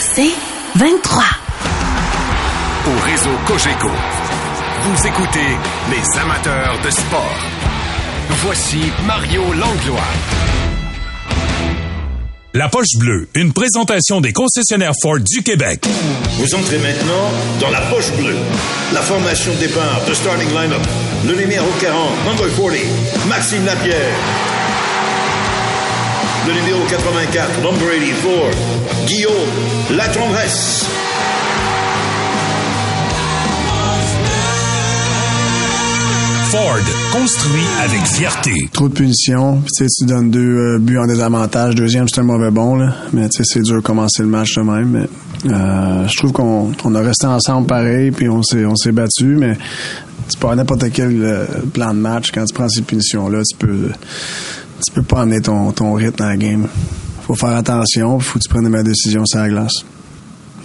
C'est 23. Au réseau Cogeco, vous écoutez les amateurs de sport. Voici Mario Langlois. La poche bleue, une présentation des concessionnaires Ford du Québec. Vous entrez maintenant dans la poche bleue. La formation de départ de starting lineup. Le numéro 40, number 40, Maxime Lapierre. Le numéro 84, number 84, Guillaume Latendresse. Ford, construit avec fierté. Trop de punitions. Tu sais, tu donnes deux euh, buts en désavantage. Deuxième, c'est un mauvais bon. Là. Mais tu sais, c'est dur de commencer le match de même. Mais, euh, je trouve qu'on on a resté ensemble pareil, puis on s'est on s'est battu. Mais tu peux avoir n'importe quel euh, plan de match. Quand tu prends ces punitions-là, tu peux tu peux pas amener ton, ton rythme dans la game. Faut faire attention, faut que tu prennes des meilleures décisions sur la glace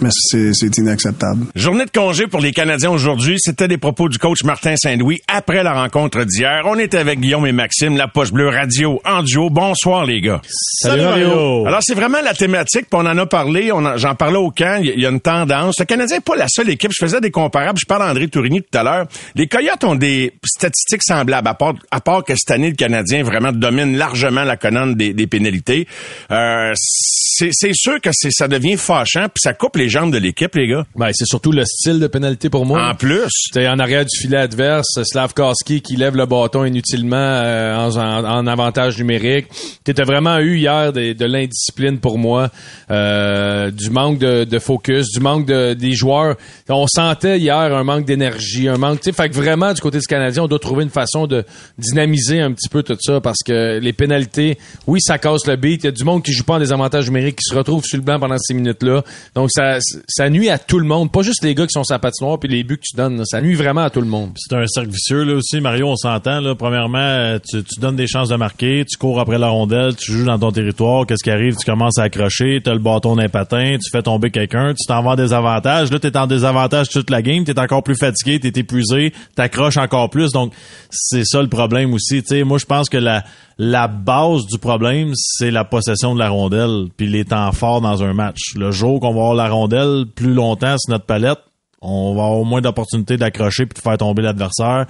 mais c'est inacceptable. Journée de congé pour les Canadiens aujourd'hui. C'était des propos du coach Martin Saint-Louis après la rencontre d'hier. On était avec Guillaume et Maxime, la poche bleue radio en duo. Bonsoir les gars. Salut, Mario. Alors c'est vraiment la thématique, puis on en a parlé, j'en parlais au camp, il y, a une tendance. Le Canadien n'est pas la seule équipe. Je faisais des comparables, je parle d'André Tourigny tout à l'heure. Les Coyotes ont des statistiques semblables, à part, à part que cette année, le Canadien vraiment domine largement la colonne des, des pénalités. Euh, c'est sûr que ça devient fâchant, puis ça coupe les jambes de l'équipe, les gars. Ben, c'est surtout le style de pénalité pour moi. En plus. T'es en arrière du filet adverse, Slavkowski qui lève le bâton inutilement euh, en, avantage numérique. T'étais vraiment eu hier de, l'indiscipline pour moi, euh, du manque de, focus, du manque de, des joueurs. On sentait hier un manque d'énergie, un manque, tu fait que vraiment du côté du Canadien, on doit trouver une façon de dynamiser un petit peu tout ça parce que les pénalités, oui, ça casse le beat. Il y a du monde qui joue pas en désavantage numérique qui se retrouve sur le banc pendant ces minutes-là. Donc, ça, ça nuit à tout le monde. Pas juste les gars qui sont sa puis les buts que tu donnes. Ça nuit vraiment à tout le monde. C'est un cercle vicieux, là aussi. Mario, on s'entend, là. Premièrement, tu, tu, donnes des chances de marquer, tu cours après la rondelle, tu joues dans ton territoire. Qu'est-ce qui arrive? Tu commences à accrocher, t'as le bâton d'un patin, tu fais tomber quelqu'un, tu t'en vas des avantages. Là, t'es en désavantage toute la game, t'es encore plus fatigué, t'es épuisé, t'accroches encore plus. Donc, c'est ça le problème aussi. Tu sais, moi, je pense que la, la base du problème, c'est la possession de la rondelle, puis les temps forts dans un match. Le jour qu'on va avoir la rondelle plus longtemps sur notre palette, on va avoir moins d'opportunités d'accrocher puis de faire tomber l'adversaire.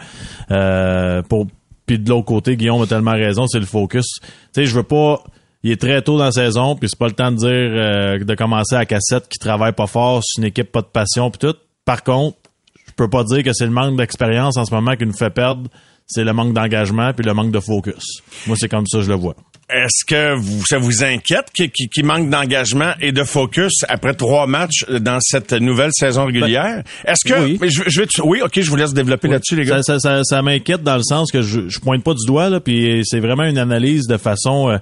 Euh, puis de l'autre côté, Guillaume a tellement raison, c'est le focus. Tu sais, je veux pas il est très tôt dans la saison, puis c'est pas le temps de dire euh, de commencer à cassette qui travaille pas fort, c'est une équipe pas de passion puis tout. Par contre, je peux pas dire que c'est le manque d'expérience en ce moment qui nous fait perdre c'est le manque d'engagement puis le manque de focus. Moi, c'est comme ça que je le vois. Est-ce que vous, ça vous inquiète qu'il qui, manque d'engagement et de focus après trois matchs dans cette nouvelle saison régulière? Ben, Est-ce que oui. Je, je, oui, ok, je vous laisse développer là-dessus, les gars. Ça, ça, ça, m'inquiète dans le sens que je, je pointe pas du doigt là, puis c'est vraiment une analyse de façon, euh,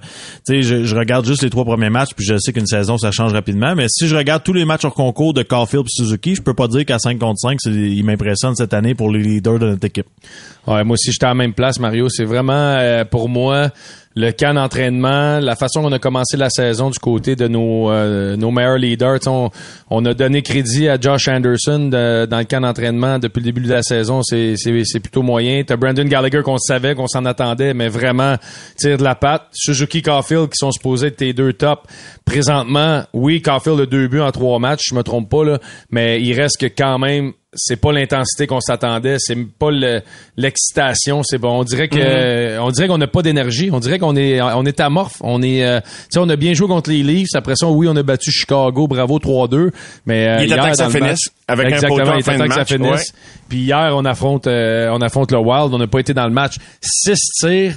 tu sais, je, je, regarde juste les trois premiers matchs, puis je sais qu'une saison ça change rapidement, mais si je regarde tous les matchs hors concours de Caulfield et Suzuki, je peux pas dire qu'à 5 contre 5, il m'impressionne cette année pour les leaders de notre équipe. Ouais, moi aussi j'étais à la même place, Mario. C'est vraiment euh, pour moi le camp d'entraînement, la façon qu'on a commencé la saison du côté de nos, euh, nos meilleurs leaders. On, a donné crédit à Josh Anderson dans le camp d'entraînement depuis le début de la saison. C'est, c'est, plutôt moyen. T'as Brandon Gallagher qu'on savait, qu'on s'en attendait, mais vraiment tire de la patte. Suzuki Caulfield qui sont supposés être tes deux tops. Présentement, oui, Caulfield a deux buts en trois matchs, je me trompe pas, là, mais il reste que quand même c'est pas l'intensité qu'on s'attendait, c'est pas l'excitation, c'est bon. On dirait que mm-hmm. on dirait qu'on n'a pas d'énergie, on dirait qu'on est on est amorphe, on est euh, on a bien joué contre les Leafs, après ça oui, on a battu Chicago, bravo 3-2, mais euh, il est que ça finisse avec exactement, un il est que ça finisse. Puis hier on affronte euh, on affronte le Wild, on n'a pas été dans le match. Six tirs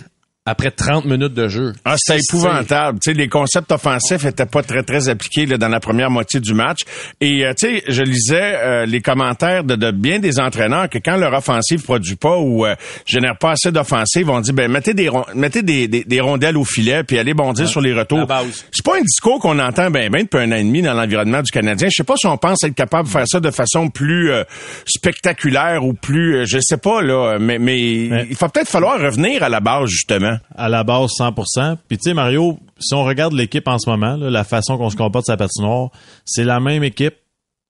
après 30 minutes de jeu. Ah, c'était épouvantable. Tu sais, les concepts offensifs étaient pas très très appliqués là, dans la première moitié du match. Et euh, tu sais, je lisais euh, les commentaires de, de, bien des entraîneurs que quand leur offensive produit pas ou euh, génère pas assez d'offensive, on dit ben mettez des mettez des, des, rondelles au filet puis allez bondir sur les retours. C'est pas un discours qu'on entend ben ben depuis un an et demi dans l'environnement du Canadien. Je sais pas si on pense être capable de faire ça de façon plus spectaculaire ou plus je sais pas là, mais mais, mais... il va peut-être falloir revenir à la base justement à la base 100%. Puis tu sais, Mario, si on regarde l'équipe en ce moment, la façon qu'on se comporte sa patinoire, c'est la même équipe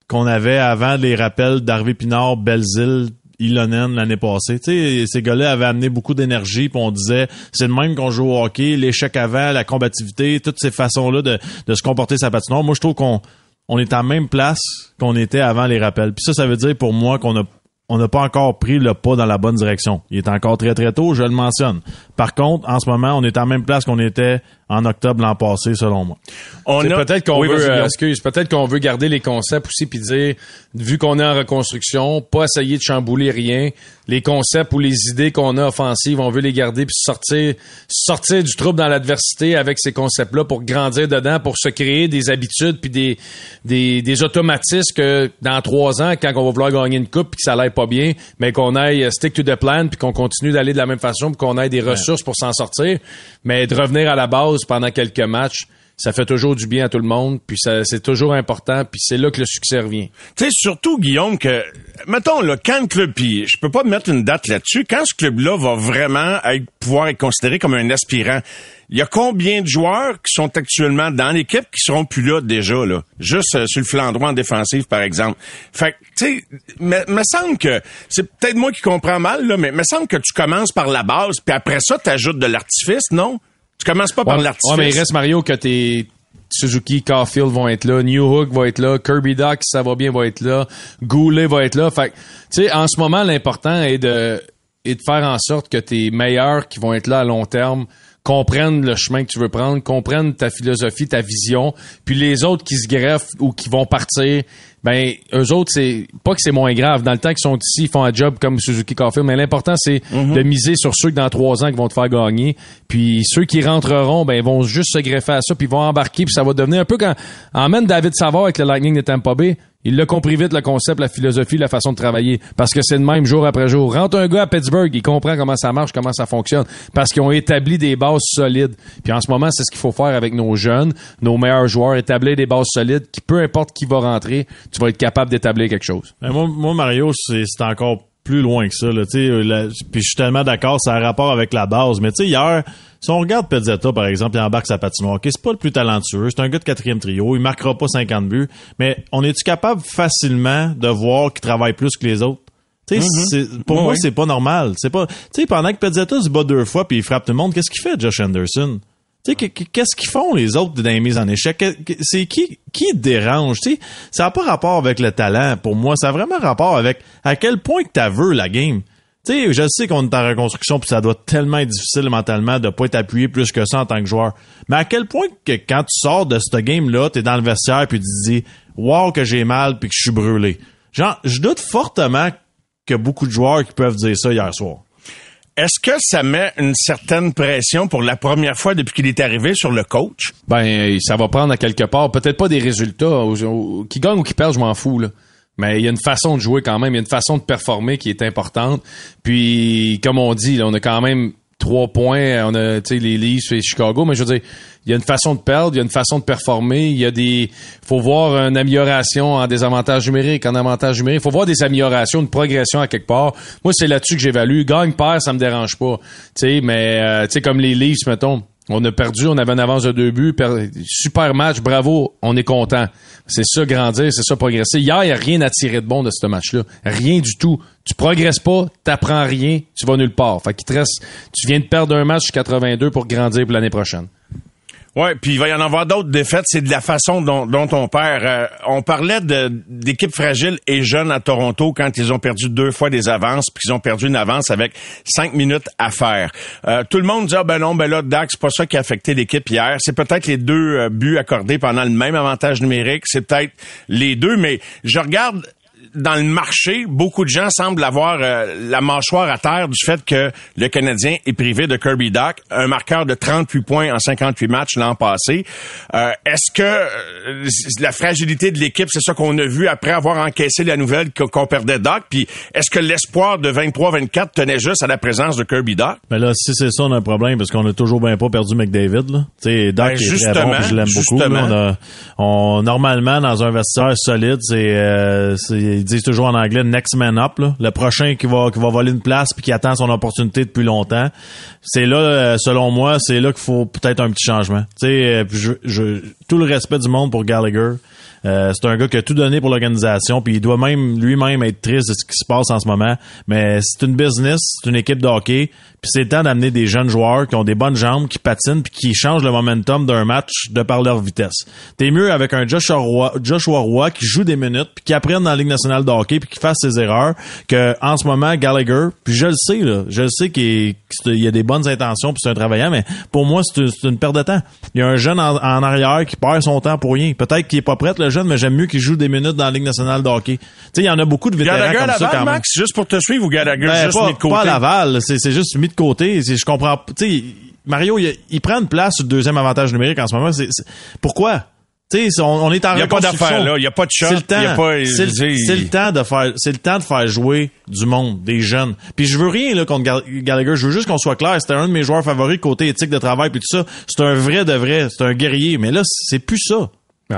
qu'on avait avant les rappels d'Harvey Pinard, Belzile Ilonen l'année passée. Tu sais, ces gars-là avaient amené beaucoup d'énergie, puis on disait c'est le même qu'on joue au hockey, l'échec avant, la combativité, toutes ces façons-là de, se comporter sa patinoire. Moi, je trouve qu'on on est à la même place qu'on était avant les rappels. Puis ça, ça veut dire pour moi qu'on a on n'a pas encore pris le pas dans la bonne direction. Il est encore très très tôt, je le mentionne. Par contre, en ce moment, on est la même place qu'on était en octobre l'an passé, selon moi. On a... peut-être qu'on veut, euh, excuse, peut-être qu'on veut garder les concepts aussi puis dire, vu qu'on est en reconstruction, pas essayer de chambouler rien. Les concepts ou les idées qu'on a offensives, on veut les garder puis sortir, sortir du trouble dans l'adversité avec ces concepts-là pour grandir dedans, pour se créer des habitudes puis des, des, des automatismes que dans trois ans, quand on va vouloir gagner une coupe puis que ça l'aille pas bien, mais qu'on aille stick to the plan puis qu'on continue d'aller de la même façon puis qu'on ait des ressources pour s'en sortir. Mais de revenir à la base pendant quelques matchs, ça fait toujours du bien à tout le monde, puis c'est toujours important, puis c'est là que le succès revient. Tu sais, surtout, Guillaume, que, mettons, là, quand le club, puis je peux pas mettre une date là-dessus, quand ce club-là va vraiment être, pouvoir être considéré comme un aspirant, il y a combien de joueurs qui sont actuellement dans l'équipe qui seront plus là déjà, là? Juste euh, sur le flanc droit en défensive, par exemple. Fait tu sais, me semble que, c'est peut-être moi qui comprends mal, là, mais me semble que tu commences par la base, puis après ça, tu ajoutes de l'artifice, non? Tu commences pas par l'artifice. Ouais, mais il reste Mario que tes Suzuki, Caulfield vont être là, New Hook va être là, Kirby Doc, ça va bien, va être là, Goulet va être là. Fait tu sais, en ce moment, l'important est de, est de faire en sorte que tes meilleurs qui vont être là à long terme comprennent le chemin que tu veux prendre, comprennent ta philosophie, ta vision, puis les autres qui se greffent ou qui vont partir, ben eux autres c'est pas que c'est moins grave. Dans le temps qu'ils sont ici ils font un job comme Suzuki Caulfield mais l'important c'est mhm. de miser sur ceux que dans trois ans qui vont te faire gagner. Puis ceux qui rentreront ben ils vont juste se greffer à ça puis ils vont embarquer puis ça va devenir un peu quand emmène David Savard avec le Lightning de Tampa Bay il l'a compris vite, le concept, la philosophie, la façon de travailler. Parce que c'est le même jour après jour. Rentre un gars à Pittsburgh, il comprend comment ça marche, comment ça fonctionne. Parce qu'ils ont établi des bases solides. Puis en ce moment, c'est ce qu'il faut faire avec nos jeunes, nos meilleurs joueurs, établir des bases solides qui, peu importe qui va rentrer, tu vas être capable d'établir quelque chose. Ben, moi, Mario, c'est encore plus loin que ça. Là, puis je suis tellement d'accord, ça un rapport avec la base. Mais tu sais, hier, si on regarde Pezzetta, par exemple, il embarque sa patinoire, okay, c'est pas le plus talentueux, c'est un gars de quatrième trio, il marquera pas 50 buts, mais on est-tu capable facilement de voir qu'il travaille plus que les autres? Mm-hmm. Pour moi, c'est pas normal. C'est pas, tu sais, pendant que Pezzetta se bat deux fois puis il frappe tout le monde, qu'est-ce qu'il fait, Josh Anderson? Qu'est-ce qu'ils font les autres dans les mises en échec? C'est qui qui dérange? Tu sais, ça n'a pas rapport avec le talent pour moi. Ça a vraiment rapport avec à quel point que tu veux la game. Tu sais, je sais qu'on est en reconstruction puis ça doit tellement être difficile mentalement de pas être appuyé plus que ça en tant que joueur. Mais à quel point que quand tu sors de ce game-là, t'es dans le vestiaire puis tu te dis Wow que j'ai mal puis que je suis brûlé. Genre, je doute fortement que beaucoup de joueurs qui peuvent dire ça hier soir. Est-ce que ça met une certaine pression pour la première fois depuis qu'il est arrivé sur le coach? Ben, ça va prendre à quelque part. Peut-être pas des résultats. Qui gagne ou qui perd, je m'en fous, là. Mais il y a une façon de jouer quand même, il y a une façon de performer qui est importante. Puis, comme on dit, on a quand même trois points, on a les Leafs et Chicago, mais je veux dire, il y a une façon de perdre, il y a une façon de performer, il y a des faut voir une amélioration en désavantage numérique, en avantage numérique, faut voir des améliorations, une progression à quelque part. Moi, c'est là-dessus que j'évalue. Gagne perd, ça me dérange pas. Tu sais, mais euh, tu sais comme les Leafs mettons, on a perdu, on avait une avance de deux buts. Super match, bravo, on est content. C'est ça, grandir, c'est ça, progresser. Hier, il n'y a rien à tirer de bon de ce match-là. Rien du tout. Tu progresses pas, t'apprends rien, tu vas nulle part. Fait te tu viens de perdre un match 82 pour grandir pour l'année prochaine. Ouais, puis il va y en avoir d'autres défaites. C'est de la façon dont, dont on perd. Euh, on parlait d'équipes fragiles et jeunes à Toronto quand ils ont perdu deux fois des avances, puis ils ont perdu une avance avec cinq minutes à faire. Euh, tout le monde dit ah ben non, ben là Dax, c'est pas ça qui a affecté l'équipe hier. C'est peut-être les deux euh, buts accordés pendant le même avantage numérique. C'est peut-être les deux, mais je regarde dans le marché, beaucoup de gens semblent avoir euh, la mâchoire à terre du fait que le Canadien est privé de Kirby Doc, un marqueur de 38 points en 58 matchs l'an passé. Euh, est-ce que euh, la fragilité de l'équipe, c'est ça qu'on a vu après avoir encaissé la nouvelle qu'on perdait Doc? Puis est-ce que l'espoir de 23-24 tenait juste à la présence de Kirby Doc? Mais là, si c'est ça, on a un problème parce qu'on a toujours bien pas perdu McDavid. Là. T'sais, Doc ben, est très bon, je l'aime beaucoup. on a, on, normalement, dans un vestiaire solide, c'est ils disent toujours en anglais next man up, là. le prochain qui va qui va voler une place puis qui attend son opportunité depuis longtemps. C'est là, euh, selon moi, c'est là qu'il faut peut-être un petit changement. Tu sais, euh, tout le respect du monde pour Gallagher. Euh, c'est un gars qui a tout donné pour l'organisation, puis il doit même lui-même être triste de ce qui se passe en ce moment. Mais c'est une business, c'est une équipe de hockey, puis c'est le temps d'amener des jeunes joueurs qui ont des bonnes jambes, qui patinent, puis qui changent le momentum d'un match de par leur vitesse. T'es mieux avec un Joshua Roy, Joshua Roy qui joue des minutes, puis qui apprenne dans la Ligue nationale de hockey, puis qui fasse ses erreurs, que en ce moment Gallagher, puis je le sais là, je le sais qu'il y a des bonnes intentions, puis c'est un travaillant, mais pour moi c'est une, perte de temps. Il y a un jeune en, arrière qui perd son temps pour rien. Peut-être qu'il est pas prêt le jeune, mais j'aime mieux qu'il joue des minutes dans la Ligue nationale de hockey. Tu sais, il y en a beaucoup de vétérans Gallagher comme Laval, ça quand Max, juste pour te suivre ou Gallagher ben, juste pas, mis de côté? Pas à Laval, c'est juste mis de côté. Je comprends. Tu sais, Mario, il, il, prend une place sur le deuxième avantage numérique en ce moment. C'est pourquoi? sais, on, on, est en Il n'y a pas d'affaire là, il n'y a pas de shot. C'est le temps. C'est le, temps de faire, c'est le temps de faire jouer du monde, des jeunes. Puis je veux rien là contre Gallagher, je veux juste qu'on soit clair. C'était un de mes joueurs favoris côté éthique de travail puis tout ça. C'est un vrai de vrai, c'est un guerrier. Mais là, c'est plus ça. Ouais.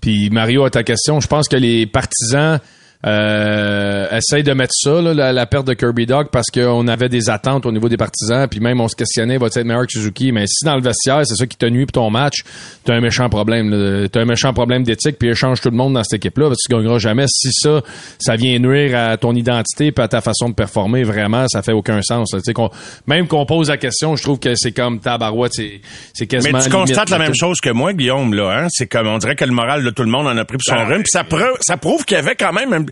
Puis Mario, à ta question, je pense que les partisans euh, essaye de mettre ça, là, la, perte de Kirby Dog, parce qu'on avait des attentes au niveau des partisans, puis même on se questionnait, va-t-il être meilleur que Suzuki? Mais si dans le vestiaire, c'est ça qui te nuit pour ton match, t'as un méchant problème. T'as un méchant problème d'éthique, puis échange tout le monde dans cette équipe-là, parce que tu gagneras jamais. Si ça, ça vient nuire à ton identité puis à ta façon de performer, vraiment, ça fait aucun sens. Qu'on, même qu'on pose la question, je trouve que c'est comme tabarouette, c'est, c'est quasiment... Mais tu constates la même chose que moi, Guillaume, là, hein? C'est comme, on dirait que le moral de tout le monde en a pris pour son ben, rhume, puis ça, preuve, ça prouve qu'il y avait quand même un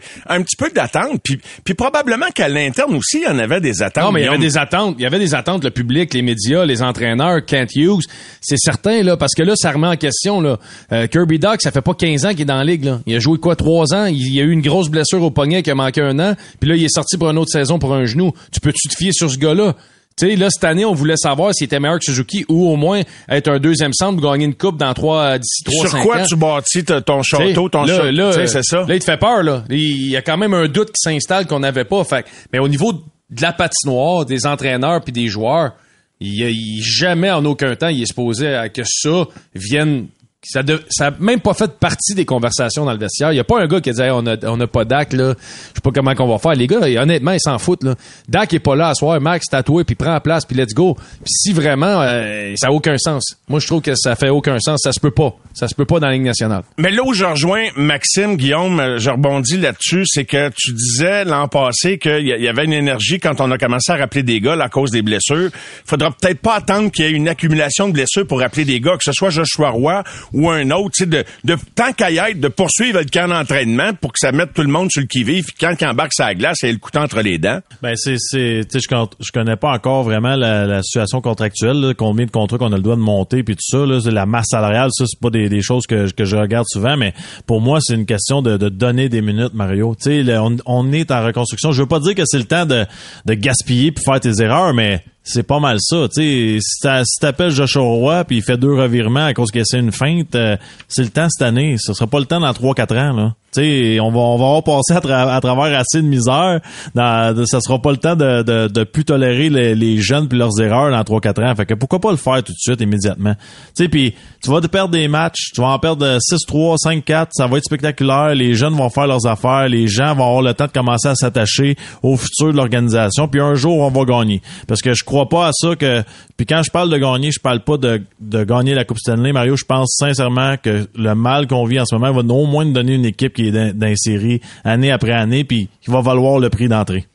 petit peu d'attente. Puis, puis probablement qu'à l'interne aussi, il y en avait des attentes. Non, mais il y avait des attentes. Il y avait des attentes, le public, les médias, les entraîneurs, Kent Hughes. C'est certain, là, parce que là, ça remet en question, là. Euh, Kirby Doc, ça fait pas 15 ans qu'il est dans la ligue, là. Il a joué quoi, 3 ans? Il, y a eu une grosse blessure au poignet qui a manqué un an. Puis là, il est sorti pour une autre saison pour un genou. Tu peux-tu te fier sur ce gars-là? Tu sais, là, cette année, on voulait savoir s'il était meilleur que Suzuki ou au moins être un deuxième centre pour gagner une coupe dans trois, d'ici trois, Sur quoi tu bâtis ton château, ton château? Là, c'est ça. Là, il te fait peur, là. Il y a quand même un doute qui s'installe qu'on n'avait pas. Fait. Mais au niveau de la patinoire, des entraîneurs puis des joueurs, il, il, jamais en aucun temps il est supposé à que ça vienne ça, n'a même pas fait partie des conversations dans le vestiaire. Il n'y a pas un gars qui a dit on a on a pas Dak là, je sais pas comment qu'on va faire. Les gars, honnêtement, ils s'en foutent là. Dak est pas là à soir, Max tatoué puis prend la place puis let's go. Puis si vraiment euh, ça a aucun sens. Moi je trouve que ça fait aucun sens, ça se peut pas. Ça se peut pas dans la Ligue nationale. Mais là où je rejoins Maxime Guillaume, euh, je rebondis là-dessus, c'est que tu disais l'an passé qu'il y avait une énergie quand on a commencé à rappeler des gars à cause des blessures. Faudra peut-être pas attendre qu'il y ait une accumulation de blessures pour rappeler des gars, que ce soit Joshua Roy ou un autre, de, de tant qu'à y être, de poursuivre le camp d'entraînement pour que ça mette tout le monde sur le qui-vive, quand il embarque sa glace, et le couteau entre les dents. Ben c'est c'est tu sais je, connais pas encore vraiment la, la situation contractuelle, combien de contrats qu'on a le droit de monter puis tout ça là, la masse salariale, ça c'est pas des, des choses que, que je regarde souvent, mais pour moi c'est une question de, de donner des minutes, Mario. Tu sais, on, on est en reconstruction. Je veux pas dire que c'est le temps de, de gaspiller puis faire tes erreurs, mais c'est pas mal ça. Tu sais, si t'appelles Joshua Roy puis il fait deux revirements à cause qu'il essaie une feinte, euh, c'est le temps cette année. Ce sera pas le temps dans 3-4 ans. Là. Tu on va, on va avoir passé à, travers assez de misère. Dans, ça sera pas le temps de, de, de plus tolérer les, jeunes puis leurs erreurs dans 3-4 ans. Fait que pourquoi pas le faire tout de suite, immédiatement? Tu sais, puis tu vas te perdre des matchs, tu vas en perdre 6-3, 5-4, ça va être spectaculaire. Les jeunes vont faire leurs affaires, les gens vont avoir le temps de commencer à s'attacher au futur de l'organisation. Puis un jour, on va gagner. Parce que je crois pas à ça que. Puis quand je parle de gagner, je parle pas de, de gagner la Coupe Stanley. Mario, je pense sincèrement que le mal qu'on vit en ce moment va au moins nous donner une équipe qui est d'insérer année après année, puis qui va valoir le prix d'entrée.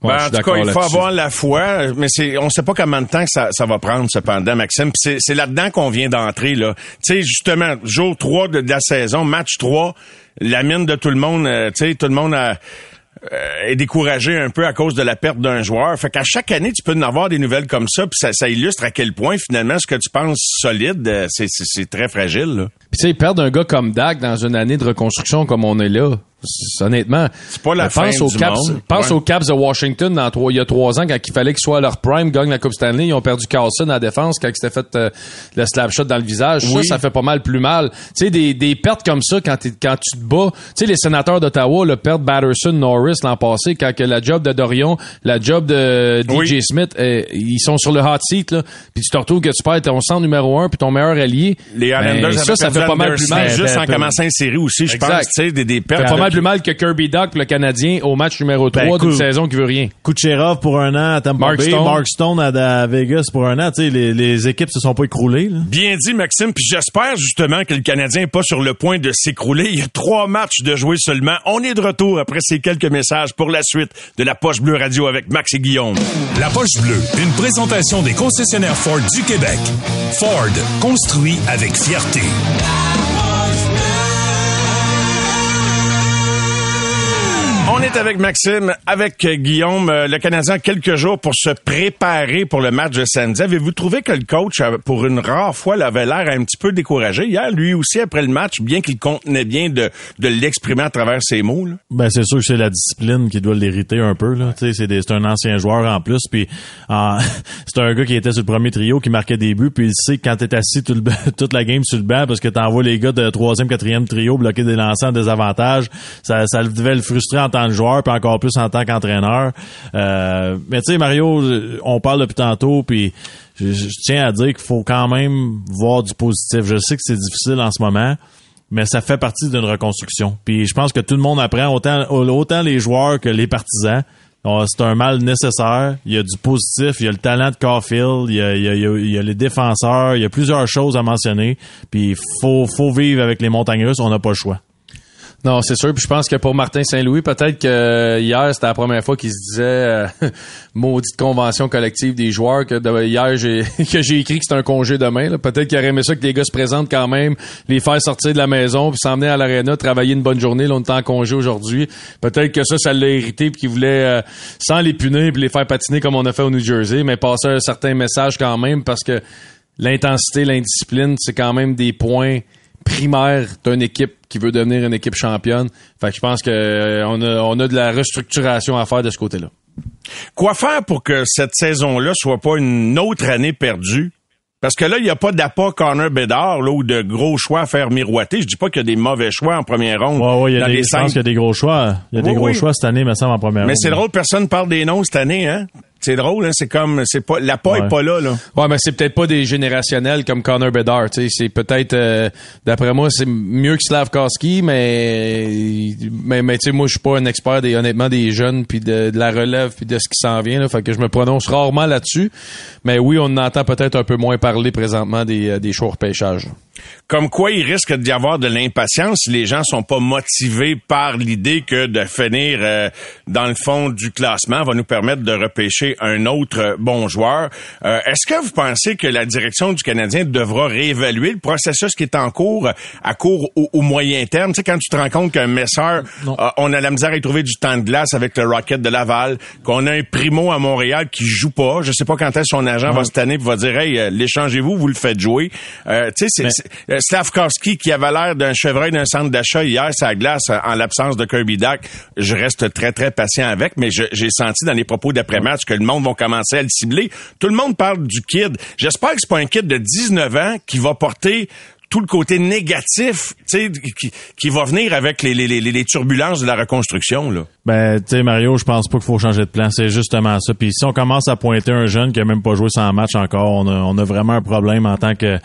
Ben, en tout cas, il faut avoir la foi, mais c'est, on sait pas combien de temps que ça, ça va prendre, cependant, Maxime. c'est, c'est là-dedans qu'on vient d'entrer, là. Tu sais, justement, jour 3 de, la saison, match 3, la mine de tout le monde, euh, tu sais, tout le monde a, euh, est découragé un peu à cause de la perte d'un joueur. Fait qu'à chaque année, tu peux en avoir des nouvelles comme ça, puis ça, ça illustre à quel point, finalement, ce que tu penses solide, euh, c'est, très fragile. Puis tu sais, perdre un gars comme Dak dans une année de reconstruction comme on est là, honnêtement, c'est pas la fin pense aux Caps, Pense aux Caps de Washington dans trois, il y a trois ans quand il fallait qu'ils soient à leur prime, gagnent la Coupe Stanley, ils ont perdu Carlson à défense quand il s'était fait euh, le slap shot dans le visage. Ça, ça fait pas mal plus mal. Tu sais, des, des pertes comme ça quand, quand tu te bats. Tu sais, les sénateurs d'Ottawa, le perdre Batterson, Norris l'an passé, quand que la job de Dorion, la job de DJ Smith, euh, ils sont sur le hot seat là. Puis tu te retrouves que tu perds ton centre numéro un puis ton meilleur allié. Les Islanders, ben, ça, ça fait pas mal plus mal. Juste en commençant une série aussi, je pense. Tu sais, des, des pertes mal plus mal que Kirby Duck, le Canadien, au match numéro 3 Ben, d'une saison qui veut rien. Kucherov pour un an à Tampa Mark Bay, Stone. Mark Stone à, à Vegas pour un an. Tu sais, les, les équipes se sont pas écroulées. Là. Bien dit, Maxime. Puis j'espère justement que le Canadien n'est pas sur le point de s'écrouler. Il y a trois matchs de jouer seulement. On est de retour après ces quelques messages pour la suite de la Poche Bleue Radio avec Max et Guillaume. La poche bleue, une présentation des concessionnaires Ford du Québec. Ford, construit avec fierté. On est avec Maxime, avec euh, Guillaume. Euh, Le Canadien quelques jours pour se préparer pour le match de samedi. Avez-vous trouvé que le coach, euh, pour une rare fois, avait l'air un petit peu découragé hier, lui aussi, après le match, bien qu'il contenait bien de, de l'exprimer à travers ses mots? là? Ben c'est sûr que c'est la discipline qui doit l'hériter un peu là. C'est c'est un ancien joueur en plus, puis en- c'est un gars qui était sur le premier trio, qui marquait des buts, puis il sait que quand t'es assis tout le toute la game sur le banc parce que t'envoies les gars de troisième, quatrième trio bloquer des lancers en désavantage, ça, ça devait le frustrer en tant que joueur, puis encore plus en tant qu'entraîneur. Euh, mais tu sais Mario, on parle depuis tantôt, puis je, tiens à dire qu'il faut quand même voir du positif. Je sais que c'est difficile en ce moment mais ça fait partie d'une reconstruction. Puis je pense que tout le monde apprend, autant, les joueurs que les partisans. On- C'est un mal nécessaire. Il y a du positif, il y a le talent de Caulfield, il y a, les défenseurs, il y a plusieurs choses à mentionner. Puis il faut, faut vivre avec les montagnes russes, on n'a pas le choix. Non, c'est sûr. Puis je pense que pour Martin Saint-Louis, peut-être que euh, hier, c'était la première fois qu'il se disait euh, maudite convention collective des joueurs que hier j'ai que j'ai écrit que c'était un congé demain. Peut-être qu'il aurait aimé ça que les gars se présentent quand même, les faire sortir de la maison, puis s'emmener à l'aréna, travailler une bonne journée. Là, on est en congé aujourd'hui. Peut-être que ça, ça l'a irrité, puis qu'il voulait, euh, sans les punir, puis les faire patiner comme on a fait au New Jersey, mais passer un certain message quand même, parce que l'intensité, l'indiscipline, c'est quand même des points primaires d'une équipe qui veut devenir une équipe championne. Fait que je pense que euh, on a, on a de la restructuration à faire de ce côté-là. Quoi faire pour que cette saison-là soit pas une autre année perdue? Parce que là, il n'y a pas d'appât Connor Bedard là, ou de gros choix à faire miroiter. Je dis pas qu'il y a des mauvais choix en première ronde. Ouais, ouais, il y a des, je pense qu'il y a des gros choix. Il y a des gros oui. choix cette année, me semble, en première Mais ronde. c'est drôle, personne parle des noms cette année, hein? C'est drôle, hein? C'est comme, c'est pas, l'appât Ouais. est pas là, là. Ouais, mais c'est peut-être pas des générationnels comme Connor Bedard. tu sais. C'est peut-être, euh, d'après moi, c'est mieux que Slavkowski, mais mais, mais tu sais, moi, je suis pas un expert des honnêtement des jeunes puis de, de la relève puis de ce qui s'en vient. Là, fait que je me prononce rarement là-dessus. Mais oui, on en entend peut-être un peu moins parler présentement des euh, des choix de pêchage. Comme quoi, il risque d'y avoir de l'impatience si les gens sont pas motivés par l'idée que de finir euh, dans le fond du classement va nous permettre de repêcher un autre euh, bon joueur. Euh, Est-ce que vous pensez que la direction du Canadien devra réévaluer le processus qui est en cours à court ou au moyen terme? Tu sais, quand tu te rends compte qu'un euh, on a la misère à y trouver du temps de glace avec le Rocket de Laval, qu'on a un primo à Montréal qui joue pas. Je sais pas quand est-ce son agent va se tanner et va dire, hey, euh, l'échangez-vous, vous le faites jouer. Euh, tu sais, c'est- Slavkowski qui avait l'air d'un chevreuil d'un centre d'achat hier sa glace en l'absence de Kirby Duck. Je reste très très patient avec, mais j'ai senti dans les propos d'après-match que le monde va commencer à le cibler. Tout le monde parle du kid. J'espère que c'est pas un kid de 19 ans qui va porter tout le côté négatif, qui, qui va venir avec les, les turbulences de la reconstruction là. Ben, tu sais, Mario, je pense pas qu'il faut changer de plan. C'est justement ça. Puis si on commence à pointer un jeune qui a même pas joué 100 matchs encore, on a, on a vraiment un problème en tant que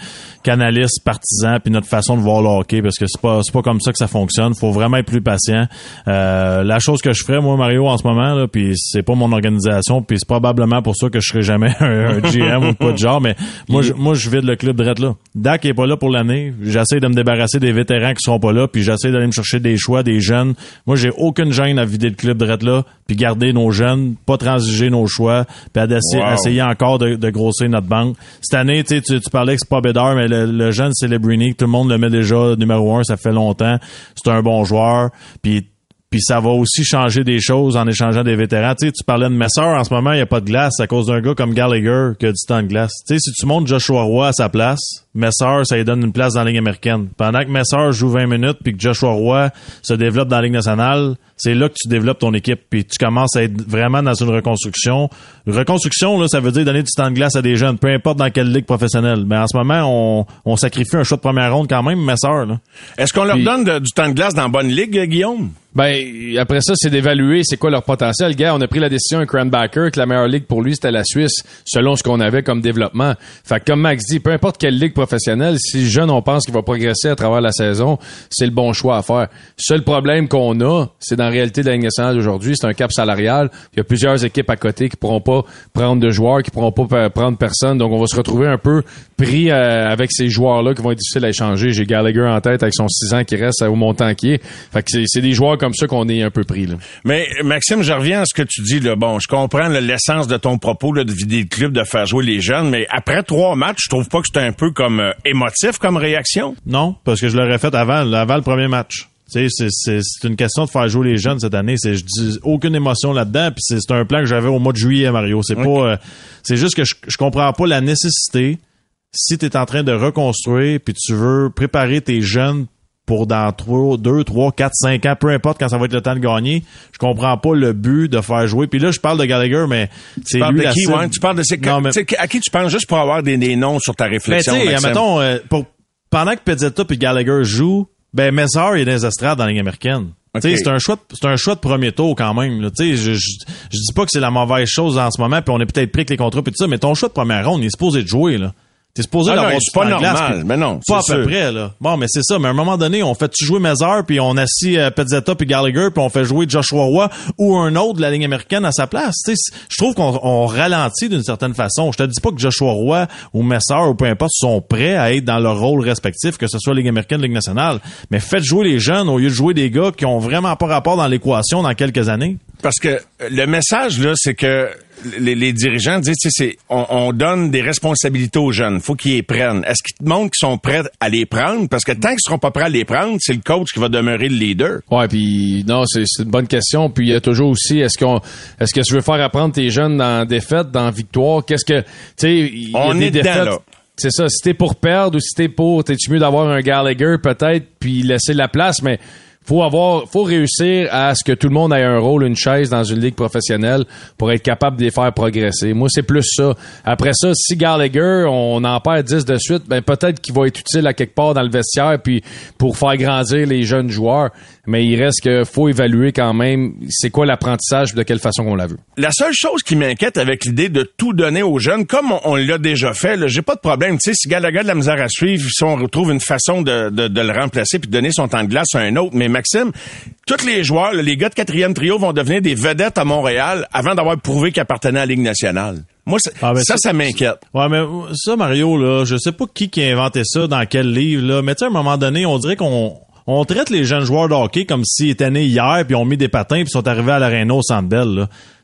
qu'analyste, partisan, puis notre façon de voir le hockey, parce que c'est pas c'est pas comme ça que ça fonctionne. Faut vraiment être plus patient. Euh, la chose que je ferais, moi, Mario, en ce moment, là, puis c'est pas mon organisation, puis c'est probablement pour ça que je serai jamais un, GM ou pas de genre, mais moi, je, moi, je vide le club direct là. Dak est pas là pour l'année. J'essaie de me débarrasser des vétérans qui seront pas là, puis j'essaie d'aller me chercher des choix, des jeunes. Moi, j'ai aucune gêne à vider le club direct là, puis garder nos jeunes, pas transiger nos choix, puis essayer, Wow. essayer encore de, de grossir notre banque. Cette année, tu, tu parlais que c'est pas Bédard, mais le, le jeune Celebrini, tout le monde le met déjà numéro un, ça fait longtemps. C'est un bon joueur, puis puis ça va aussi changer des choses en échangeant des vétérans. Tu sais, tu parlais de Messer, en ce moment, il n'y a pas de glace à cause d'un gars comme Gallagher qui a du temps de glace. Tu sais, si tu montes Joshua Roy à sa place, Messer, ça lui donne une place dans la Ligue américaine. Pendant que Messer joue 20 minutes puis que Joshua Roy se développe dans la Ligue nationale, c'est là que tu développes ton équipe puis tu commences à être vraiment dans une reconstruction. Reconstruction, là, ça veut dire donner du temps de glace à des jeunes, peu importe dans quelle ligue professionnelle. Mais en ce moment, on, on sacrifie un choix de première ronde quand même, Messer. Est-ce qu'on leur Puis- donne de- du temps de glace dans la bonne ligue, Guillaume? Ben, après ça, c'est d'évaluer c'est quoi leur potentiel. Gars, on a pris la décision un Cranbacker que la meilleure ligue pour lui, c'était la Suisse, selon ce qu'on avait comme développement. Fait que comme Max dit, peu importe quelle ligue professionnelle, si jeune, on pense qu'il va progresser à travers la saison, c'est le bon choix à faire. Seul problème qu'on a, c'est dans la réalité de la Ligue nationale d'aujourd'hui, c'est un cap salarial. Il y a plusieurs équipes à côté qui pourront pas prendre de joueurs, qui pourront pas prendre personne. Donc, on va se retrouver un peu pris euh, avec ces joueurs-là qui vont être difficiles à échanger. J'ai Gallagher en tête avec son 6 ans qui reste au montant qui est. Fait que c'est des joueurs comme ça qu'on est un peu pris. Là. Mais Maxime, je reviens à ce que tu dis. Là. Bon, je comprends l'essence de ton propos là, de vider le club, de faire jouer les jeunes, mais après trois matchs, je trouve pas que c'était un peu comme euh, émotif comme réaction? Non, parce que je l'aurais fait avant, avant le premier match. C'est, c'est une question de faire jouer les jeunes cette année. C'est, je dis aucune émotion là-dedans. Puis c'est, un plan que j'avais au mois de juillet, Mario. C'est pas, euh, c'est juste que je, je comprends pas la nécessité. Si tu es en train de reconstruire puis tu veux préparer tes jeunes pour dans 3, 2, 3, 4, 5 ans, peu importe quand ça va être le temps de gagner. Je comprends pas le but de faire jouer. Puis là, je parle de Gallagher, mais c'est lui de qui, ouais, Tu parles de. Non, mais... À qui tu penses juste pour avoir des, des noms sur ta réflexion, mais mettons, euh, pour, pendant que Pezzetta et Gallagher jouent, ben Messar il est dans les estrades dans la Ligue américaine. Okay. C'est un choix de, c'est un choix de premier tour quand même. Je, je, je dis pas que c'est la mauvaise chose en ce moment, puis on est peut-être pris avec les contrats et tout ça, mais ton choix de première ronde, il est supposé de jouer. là. T'es supposé ah d'avoir du pas normal, mais non. Pas à peu près, là. Bon, mais c'est ça. Mais à un moment donné, on fait jouer Mazar, puis on assit euh, Pezzetta puis Gallagher, puis on fait jouer Joshua Roy ou un autre de la ligne américaine à sa place. je trouve qu'on ralentit d'une certaine façon. Je te dis pas que Joshua Roy ou Messar ou peu importe sont prêts à être dans leur rôle respectif, que ce soit Ligue américaine, Ligue nationale. Mais faites jouer les jeunes au lieu de jouer des gars qui ont vraiment pas rapport dans l'équation dans quelques années. Parce que le message, là, c'est que les, dirigeants disent, c'est, on, on, donne des responsabilités aux jeunes. faut qu'ils les prennent. Est-ce qu'ils te montrent qu'ils sont prêts à les prendre? Parce que tant qu'ils seront pas prêts à les prendre, c'est le coach qui va demeurer le leader. Ouais, puis non, c'est, une bonne question. Puis il y a toujours aussi, est-ce qu'on, est-ce que tu veux faire apprendre tes jeunes dans défaite, dans victoire? Qu'est-ce que, tu sais, on est défaites. là. C'est ça. Si t'es pour perdre ou si t'es pour, t'es-tu mieux d'avoir un Gallagher peut-être, puis laisser la place, mais faut avoir, faut réussir à ce que tout le monde ait un rôle, une chaise dans une ligue professionnelle pour être capable de les faire progresser. Moi, c'est plus ça. Après ça, si Gallagher, on en perd 10 de suite, ben peut-être qu'il va être utile à quelque part dans le vestiaire puis pour faire grandir les jeunes joueurs. Mais il reste que faut évaluer quand même c'est quoi l'apprentissage de quelle façon on l'a vu. La seule chose qui m'inquiète avec l'idée de tout donner aux jeunes, comme on, l'a déjà fait, j'ai pas de problème. Tu sais, si Gallagher a de la misère à suivre, si on retrouve une façon de, de, de le remplacer puis de donner son temps de glace à un autre, mais Maxime, tous les joueurs, les gars de quatrième trio vont devenir des vedettes à Montréal avant d'avoir prouvé qu'ils appartenaient à la Ligue nationale. Moi, ah, ben, ça, ça, m'inquiète. Ouais, mais ça, Mario, là, je sais pas qui qui a inventé ça, dans quel livre, là, mais tu sais, à un moment donné, on dirait qu'on on traite les jeunes joueurs de hockey comme s'ils étaient nés hier, puis ont mis des patins, puis sont arrivés à l'aréna au Centre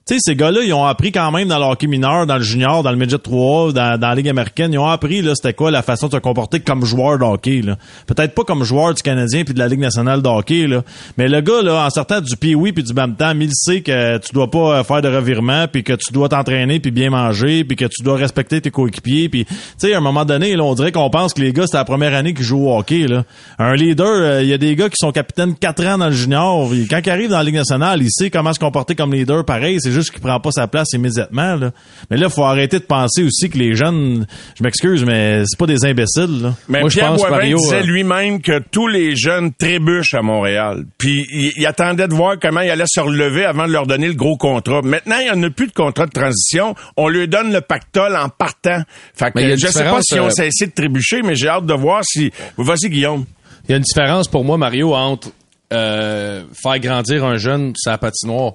tu sais, ces gars-là, ils ont appris quand même dans le hockey mineur, dans le junior, dans le midget 3, dans, la Ligue américaine, ils ont appris, là, c'était quoi la façon de se comporter comme joueur de hockey, là. Peut-être pas comme joueur du Canadien puis de la Ligue nationale de hockey, là. Mais le gars, là, en sortant du pee puis du Bam-Tam, il sait que tu dois pas euh, faire de revirement puis que tu dois t'entraîner puis bien manger puis que tu dois respecter tes coéquipiers puis, tu sais, à un moment donné, là, on dirait qu'on pense que les gars, c'est la première année qu'ils jouent au hockey, là. Un leader, euh, il y a des gars qui sont capitaines 4 ans dans le junior. Quand ils arrivent dans la Ligue nationale, il sait comment se comporter comme leader pareil. Juste qu'il prend pas sa place immédiatement. Là. Mais là, il faut arrêter de penser aussi que les jeunes, je m'excuse, mais c'est pas des imbéciles. Là. Mais Moi, Pierre je pense, Mario, disait euh, lui-même que tous les jeunes trébuchent à Montréal. Puis il, attendait de voir comment il allait se relever avant de leur donner le gros contrat. Maintenant, il n'y en a plus de contrat de transition. On lui donne le pactole en partant. Fait que, je sais pas si on euh, cessé de trébucher, mais j'ai hâte de voir si... Vas-y, Guillaume. Il y a une différence pour moi, Mario, entre euh, faire grandir un jeune sa patinoire.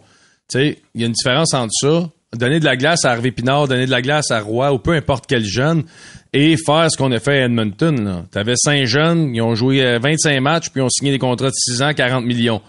Sais, il y a une différence entre ça, donner de la glace à Harvey Pinard, donner de la glace à Roy ou peu importe quel jeune, et faire ce qu'on a fait à Edmonton. Tu avais cinq jeunes, ils ont joué 25 euh, matchs, puis ils ont signé des contrats de 6 ans, 40 millions.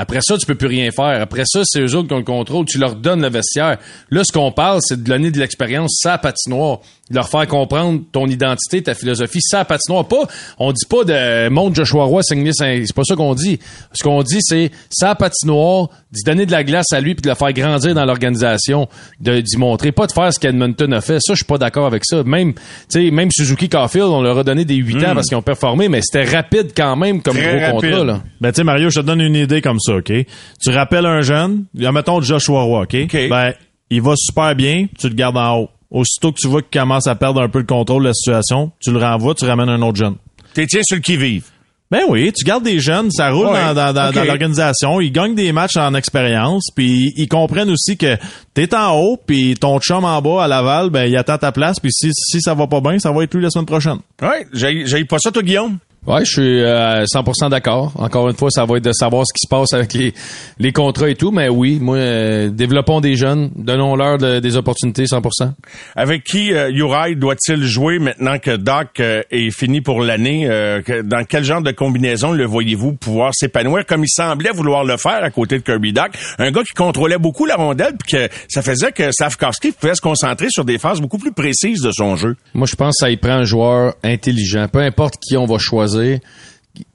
Après ça, tu peux plus rien faire. Après ça, c'est eux autres qui ont le contrôle. Tu leur donnes le vestiaire. Là, ce qu'on parle, c'est de donner de l'expérience, sa patinoire de leur faire comprendre ton identité, ta philosophie, ça patinoire. Pas, on dit pas de montre Joshua Roy signer, c'est pas ça qu'on dit. Ce qu'on dit, c'est sa patinoire, d'y donner de la glace à lui puis de le faire grandir dans l'organisation, de d'y montrer, pas de faire ce qu'Edmonton a fait. Ça, je suis pas d'accord avec ça. Même, tu sais, même Suzuki Caulfield, on leur a donné des 8 ans hmm. parce qu'ils ont performé, mais c'était rapide quand même comme gros contrat. Là. Ben, tu sais, Mario, je te donne une idée comme ça, OK? Tu rappelles un jeune, mettons Joshua Roy, OK? Ben, il va super bien, tu le gardes en haut Aussitôt que tu vois qu'il commence à perdre un peu le contrôle de la situation, tu le renvoies, tu ramènes un autre jeune. T'es tiens sur le qui-vive. Ben oui, tu gardes des jeunes, ça roule Ouais, dans, dans, dans, ok. dans l'organisation, ils gagnent des matchs en expérience, puis ils comprennent aussi que t'es en haut, puis ton chum en bas à Laval, ben il attend ta place, puis si, si ça va pas bien, ça va être lui la semaine prochaine. Ouais, j'ai j'ai pas ça toi Guillaume? Ouais, je suis euh, 100% d'accord. Encore une fois, ça va être de savoir ce qui se passe avec les, les contrats et tout, mais oui, moi, euh, développons des jeunes, donnons-leur de- des opportunités 100%. Avec qui euh, Uri doit-il jouer maintenant que Doc euh, est fini pour l'année? Euh, dans quel genre de combinaison le voyez-vous pouvoir s'épanouir? Comme il semblait vouloir le faire à côté de Kirby Doc? Un gars qui contrôlait beaucoup la rondelle puis que ça faisait que Slavkovski pouvait se concentrer sur des phases beaucoup plus précises de son jeu. Moi, je pense que ça y prend un joueur intelligent. Peu importe qui on va choisir.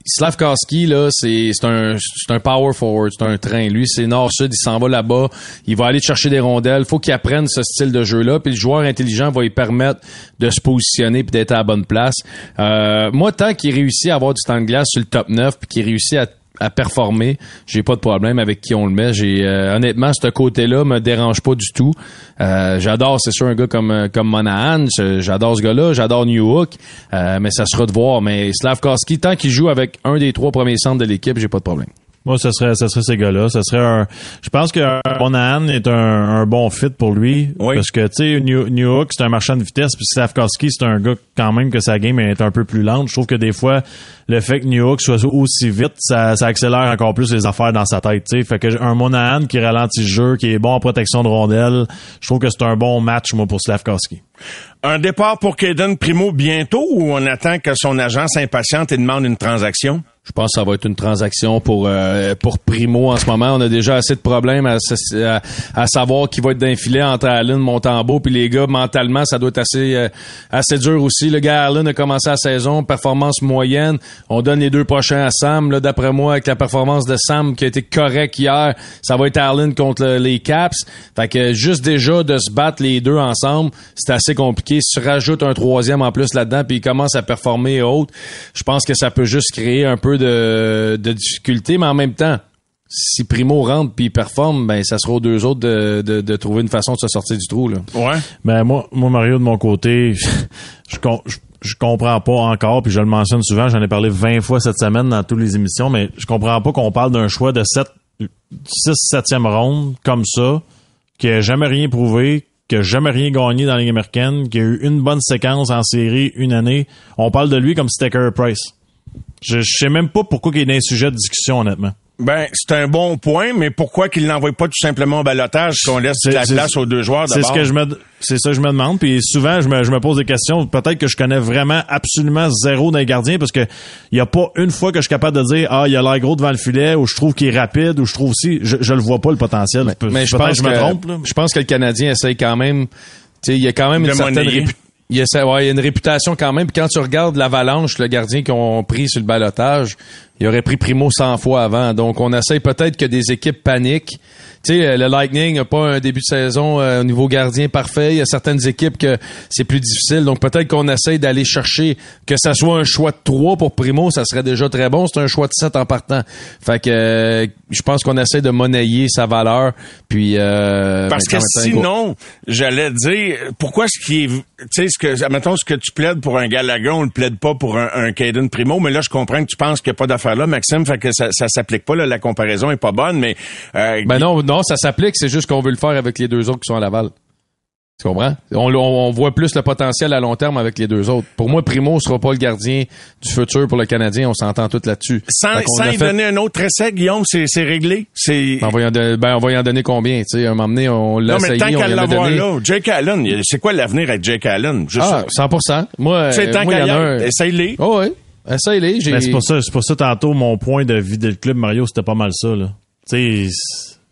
Slavkowski, là, c'est un, power forward, c'est un train. Lui, c'est nord-sud, il s'en va là-bas, il va aller chercher des rondelles. faut qu'il apprenne ce style de jeu-là, puis le joueur intelligent va lui permettre de se positionner puis d'être à la bonne place. Euh, moi, tant qu'il réussit à avoir du temps de glace sur le top 9 puis qu'il réussit à à performer, j'ai pas de problème avec qui on le met. J'ai euh, honnêtement ce côté-là me dérange pas du tout. Euh, j'adore, c'est sûr un gars comme euh, comme Monahan, j'adore ce gars-là, j'adore Newhook, euh, mais ça sera de voir. Mais Slavkowski, tant qu'il joue avec un des trois premiers centres de l'équipe, j'ai pas de problème. Moi, ce serait, ce serait ces gars-là. Ce serait un. Je pense que Monahan est un, un bon fit pour lui. Oui. Parce que, tu sais, New, Newhook, c'est un marchand de vitesse, puis Slavkowski, c'est un gars quand même que sa game est un peu plus lente. Je trouve que des fois, le fait que Newhook soit aussi vite, ça, ça accélère encore plus les affaires dans sa tête, tu sais. Fait que un Monahan qui ralentit le jeu, qui est bon en protection de rondelles, je trouve que c'est un bon match, moi, pour Slavkowski. Un départ pour Caden Primo bientôt ou on attend que son agent s'impatiente et demande une transaction? Je pense que ça va être une transaction pour euh, pour Primo en ce moment. On a déjà assez de problèmes à, à, à savoir qui va être d'un filet entre Allen, Montembeau, puis les gars mentalement, ça doit être assez euh, assez dur aussi. Le gars Allen a commencé la saison, performance moyenne. On donne les deux prochains à Sam. Là, d'après moi, avec la performance de Sam qui a été correcte hier, ça va être Allen contre le- les Caps. Fait que juste déjà de se battre les deux ensemble, c'est assez compliqué. Si tu rajoutes un troisième en plus là-dedans, puis il commence à performer et autres, je pense que ça peut juste créer un peu de, de difficulté, mais en même temps, si Primo rentre puis il performe, ben ça sera aux deux autres de, de, de trouver une façon de se sortir du trou. Là. Ouais. Ben moi, moi Mario de mon côté, je, com- je, je comprends pas encore, puis je le mentionne souvent, j'en ai parlé 20 fois cette semaine dans toutes les émissions, mais je comprends pas qu'on parle d'un choix de 7 6 7e ronde comme ça, qui a jamais rien prouvé, qui a jamais rien gagné dans la Ligue américaine, qui a eu une bonne séquence en série une année. On parle de lui comme Carey Price. Je, je sais même pas pourquoi il est dans un sujet de discussion, honnêtement. Ben, c'est un bon point, mais pourquoi qu'il n'envoie pas tout simplement au balotage qu'on laisse la place aux deux joueurs C'est ce que je me, c'est ça que je me demande. Puis souvent, je me, je me pose des questions. Peut-être que je connais vraiment absolument zéro d'un gardien parce que il y a pas une fois que je suis capable de dire ah il a l'air gros devant le filet ou je trouve qu'il est rapide ou je trouve aussi je, je le vois pas le potentiel. Mais je peut-être pense que je me trompe. Là. Je pense que le Canadien essaye quand même. Tu sais, il y a quand même De une certaine monnayer. Il y a une réputation quand même. Puis quand tu regardes l'avalanche, le gardien qu'ils ont pris sur le balotage, il aurait pris Primo 100 fois avant. Donc on essaye peut-être que des équipes paniquent. Tu sais, le Lightning n'a pas un début de saison euh, au niveau gardien parfait. Il y a certaines équipes que c'est plus difficile. Donc peut-être qu'on essaye d'aller chercher que ça soit un choix de 3 pour Primo, ça serait déjà très bon. C'est un choix de 7 en partant. Fait que euh, je pense qu'on essaie de monnayer sa valeur. Puis euh, Parce que sinon, j'allais dire, pourquoi ce qui est, tu sais, ce que, mettons, ce que tu plaides pour un Gallagher, on le plaide pas pour un, un Caden Primo, mais là, je comprends que tu penses qu'il n'y a pas d'affaire là, Maxime, fait que ça, ça s'applique pas, là, la comparaison est pas bonne, mais, euh, Ben non, non, ça s'applique, c'est juste qu'on veut le faire avec les deux autres qui sont à Laval. Tu comprends? On, voit plus le potentiel à long terme avec les deux autres. Pour moi, Primo sera pas le gardien du futur pour le Canadien. On s'entend tout là-dessus. sans, y fait- donner un autre essai, Guillaume, c'est, c'est réglé. C'est, Ben, on va y en donner, ben, on va y en donner combien? Tu sais, un moment donné, on l'a non, mais essayé, tant on qu'à y en a l'avoir donné. là, Jake Allen, c'est quoi l'avenir avec Jake Allen? Juste, Ah, 100%. Moi, tant moi, y en a un. essaye-les. Oh, oui. Essaye-les. J'ai... Mais c'est pour ça, c'est pour ça tantôt mon point de vider le club Mario, c'était pas mal ça là. Tu sais,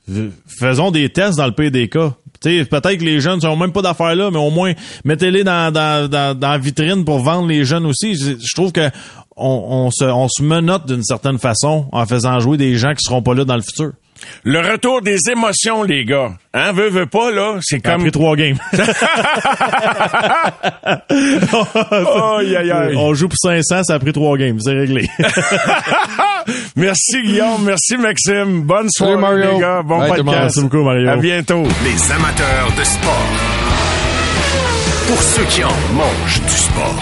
c'est- faisons des tests dans le PDK. Tu sais, peut-être que les jeunes n'ont même pas d'affaires là, mais au moins mettez-les dans, dans, dans, dans la vitrine pour vendre les jeunes aussi. Je, je trouve que on, on se on se menotte d'une certaine façon en faisant jouer des gens qui seront pas là dans le futur. Le retour des émotions, les gars. Hein, veut, veut pas, là, c'est Comme... Après trois games. Aïe, aïe, aïe. on joue pour 500, ça a pris trois games, c'est réglé. Merci Guillaume, merci Maxime. Bonne soirée Mario. les gars, bon Bye, podcast. Merci beaucoup, Mario. À bientôt. Les amateurs de sport. Pour ceux qui en mangent du sport.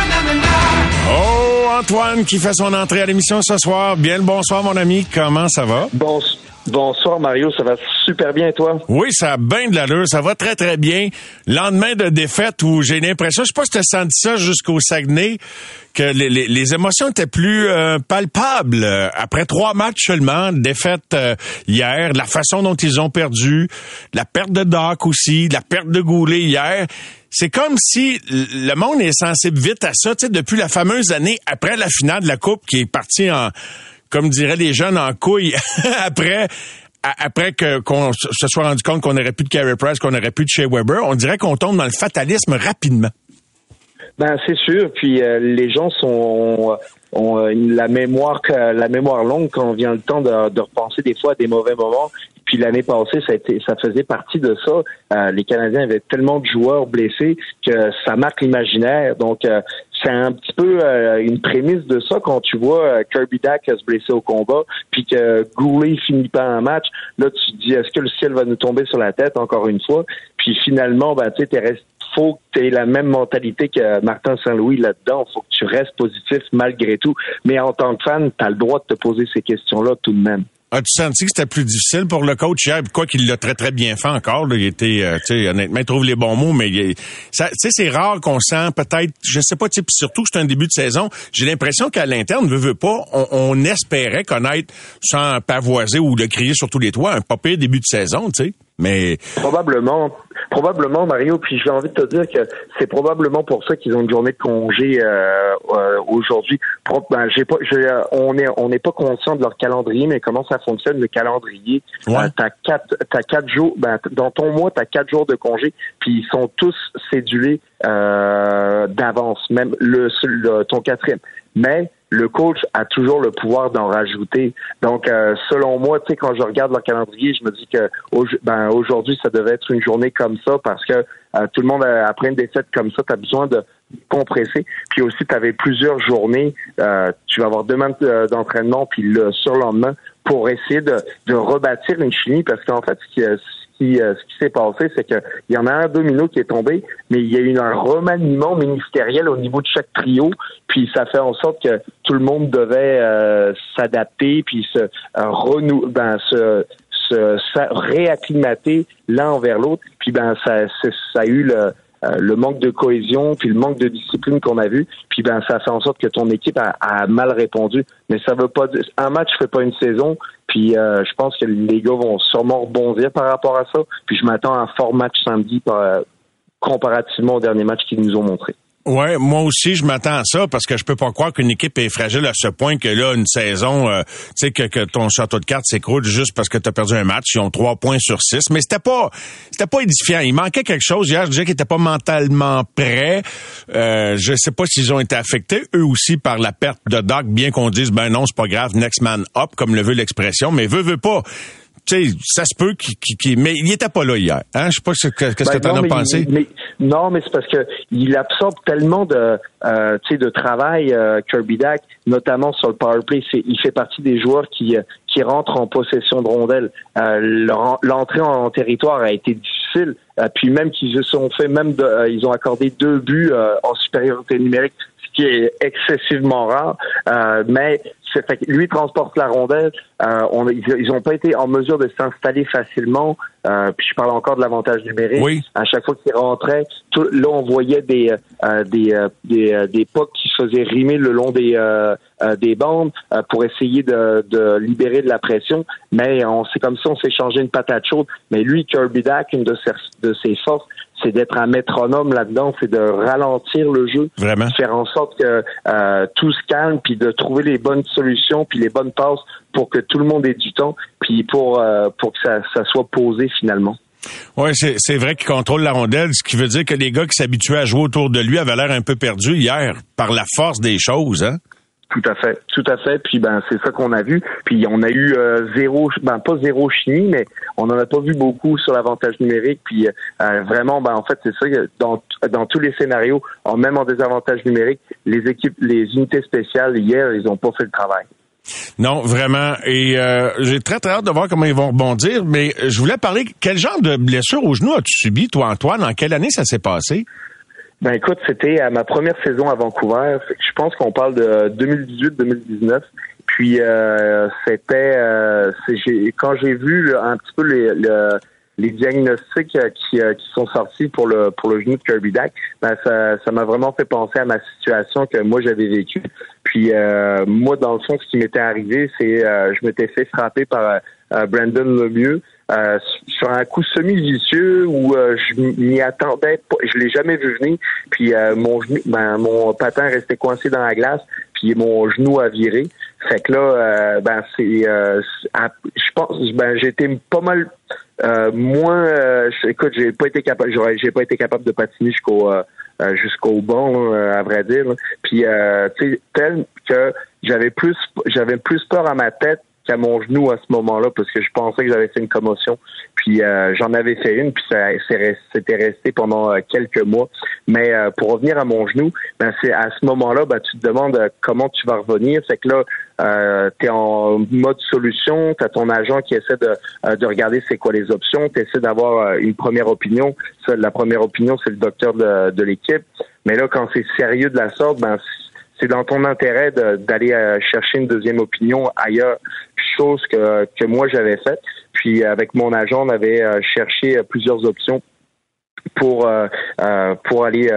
Antoine qui fait son entrée à l'émission ce soir. Bien le bonsoir, mon ami. Comment ça va? Bon, bonsoir, Mario. Ça va super bien, toi? Oui, ça a bien de l'allure. Ça va très, très bien. Lendemain de défaite où j'ai l'impression, je sais pas si tu as senti ça jusqu'au Saguenay, que les, les, les émotions étaient plus euh, palpables. Après trois matchs seulement, défaite euh, hier, la façon dont ils ont perdu, la perte de Doc aussi, la perte de Goulet hier. C'est comme si le monde est sensible vite à ça, tu sais, depuis la fameuse année après la finale de la Coupe qui est partie en, comme diraient les jeunes, en couille après après que qu'on se soit rendu compte qu'on n'aurait plus de Carey Price, qu'on n'aurait plus de Shea Weber, on dirait qu'on tombe dans le fatalisme rapidement. Ben c'est sûr. Puis euh, les gens sont ont, euh, la mémoire la mémoire longue quand vient le temps de, de repenser des fois à des mauvais moments. Puis l'année passée, ça, a été, ça faisait partie de ça. Euh, les Canadiens avaient tellement de joueurs blessés que ça marque l'imaginaire. Donc c'est un petit peu une prémisse de ça quand tu vois Kirby Dack se blesser au combat, puis que Goulet finit pas un match. Là, tu te dis, est-ce que le ciel va nous tomber sur la tête encore une fois? Puis finalement, ben, tu sais, faut que tu aies la même mentalité que Martin Saint-Louis là-dedans. faut que tu restes positif malgré tout. Mais en tant que fan, tu as le droit de te poser ces questions-là tout de même. As-tu senti que c'était plus difficile pour le coach hier? Quoi qu'il l'a très, très bien fait encore. Là. Il était, euh, tu sais, honnêtement, il trouve les bons mots, mais tu sais, c'est rare qu'on sent peut-être, je sais pas, tu surtout que c'est un début de saison. J'ai l'impression qu'à l'interne, veut, veut pas, on, on, espérait connaître, sans pavoiser ou le crier sur tous les toits, un pas pire début de saison, tu sais. Mais probablement, probablement Mario. Puis j'ai envie de te dire que c'est probablement pour ça qu'ils ont une journée de congé euh, euh, aujourd'hui. Ben, j'ai pas, euh, on est, on n'est pas conscient de leur calendrier, mais comment ça fonctionne le calendrier? Ouais. t'as quatre, t'as quatre jours. Ben, dans ton mois, t'as quatre jours de congé, puis ils sont tous cédulés d'avance, même le, le ton quatrième. Mais le coach a toujours le pouvoir d'en rajouter. Donc, euh, selon moi, tu sais, quand je regarde leur calendrier, je me dis que ben, aujourd'hui, ça devait être une journée comme ça parce que euh, tout le monde, euh, après une défaite comme ça, tu as besoin de compresser. Puis aussi, tu avais plusieurs journées. tu vas avoir deux semaines d'entraînement, puis le surlendemain, pour essayer de, de rebâtir une chimie parce qu'en fait, ce qui, euh, ce qui s'est passé, c'est qu'il y en a un domino qui est tombé, mais il y a eu un remaniement ministériel au niveau de chaque trio, puis ça fait en sorte que tout le monde devait euh, s'adapter, puis se euh, ben, se, réacclimater l'un envers l'autre, puis ben ça, a eu le le manque de cohésion, puis le manque de discipline qu'on a vu, puis ben ça fait en sorte que ton équipe a, mal répondu. Mais ça veut pas un match fait pas une saison. Puis euh, je pense que les gars vont sûrement rebondir par rapport à ça. Puis je m'attends à un fort match samedi par, euh, comparativement au dernier match qu'ils nous ont montré. Ouais, moi aussi je m'attends à ça parce que je peux pas croire qu'une équipe est fragile à ce point que là une saison, euh, tu sais que, que, ton château de cartes s'écroule juste parce que tu as perdu un match. Ils ont trois points sur six, mais c'était pas c'était pas édifiant. Il manquait quelque chose hier. Je disais qu'ils étaient pas mentalement prêts. Euh, je sais pas s'ils ont été affectés eux aussi par la perte de Doc, bien qu'on dise ben non c'est pas grave, next man up comme le veut l'expression, mais veut veut pas tu sais, ça se peut qu'il, mais il était pas là hier. Hein? Je sais pas ce que, qu'est-ce que ben tu en as pensé. Mais, non, mais c'est parce que il absorbe tellement de, euh, de travail, euh, Kirby Dack, notamment sur le power play. C'est, il fait partie des joueurs qui, euh, qui rentrent en possession de rondelles. Euh, l'entrée en, territoire a été difficile. Euh, puis même qu'ils se sont fait, même de, ils ont accordé deux buts en supériorité numérique, ce qui est excessivement rare. mais fait lui transporte la rondelle. Euh, on, ils n'ont pas été en mesure de s'installer facilement. Euh, puis je parle encore de l'avantage numérique. Oui. À chaque fois qu'ils rentraient, tout, là on voyait des euh, des euh, des, euh, des pucks qui se faisaient rimer le long des des bandes pour essayer de, de libérer de la pression. Mais on c'est comme si on s'est changé une patate chaude. Mais lui, Kirby Dack, une de ses de ses forces, c'est d'être un métronome là-dedans, c'est de ralentir le jeu, Vraiment? faire en sorte que euh, tout se calme, puis de trouver les bonnes solutions, puis les bonnes passes pour que tout le monde ait du temps, puis pour euh, pour que ça, ça soit posé finalement. Oui, c'est vrai qu'il contrôle la rondelle, ce qui veut dire que les gars qui s'habituaient à jouer autour de lui avaient l'air un peu perdus hier par la force des choses, hein? Tout à fait, tout à fait. Puis ben c'est ça qu'on a vu. Puis on a eu euh, zéro, ben pas zéro chimie, mais on n'en a pas vu beaucoup sur l'avantage numérique. Puis euh, vraiment, ben en fait c'est ça. Dans dans tous les scénarios, même en désavantage numérique, les équipes, les unités spéciales hier, ils ont pas fait le travail. Non, vraiment. Et euh, j'ai très très hâte de voir comment ils vont rebondir. Mais je voulais parler, quel genre de blessure au genou as-tu subi, toi, Antoine? En quelle année ça s'est passé? Ben écoute, c'était ma première saison à Vancouver. Je pense qu'on parle de 2018-2019. Puis euh, c'était euh, quand j'ai vu un petit peu les, les diagnostics euh, qui, qui, sont sortis pour le pour le genou de Kirby Dack, ben ça ça m'a vraiment fait penser à ma situation que moi j'avais vécue. Puis moi dans le fond, ce qui m'était arrivé, c'est je m'étais fait frapper par Brandon Lemieux euh, sur un coup semi-vicieux où euh, je m'y attendais pas, je l'ai jamais vu venir. Puis euh, mon genou, ben, mon patin restait coincé dans la glace, puis mon genou a viré. Fait que là, ben c'est, je pense, ben j'étais pas mal moins. écoute, j'ai pas été capable, j'aurais, j'ai pas été capable de patiner jusqu'au jusqu'au bon, à vrai dire. Puis tu sais, tel que j'avais plus, j'avais plus peur à ma tête qu'à mon genou à ce moment-là parce que je pensais que j'avais fait une commotion. Puis euh, j'en avais fait une, puis ça c'était resté pendant euh, quelques mois. Mais euh, pour revenir à mon genou, ben c'est à ce moment-là, ben, tu te demandes comment tu vas revenir. C'est que là, tu es en mode solution, tu as ton agent qui essaie de, de regarder c'est quoi les options, tu essaies d'avoir une première opinion. la première opinion, c'est le docteur de, de l'équipe. Mais là, quand c'est sérieux de la sorte, ben c'est dans ton intérêt d'aller chercher une deuxième opinion ailleurs chose que, que moi j'avais faite. Puis avec mon agent, on avait euh, cherché euh, plusieurs options pour euh, pour aller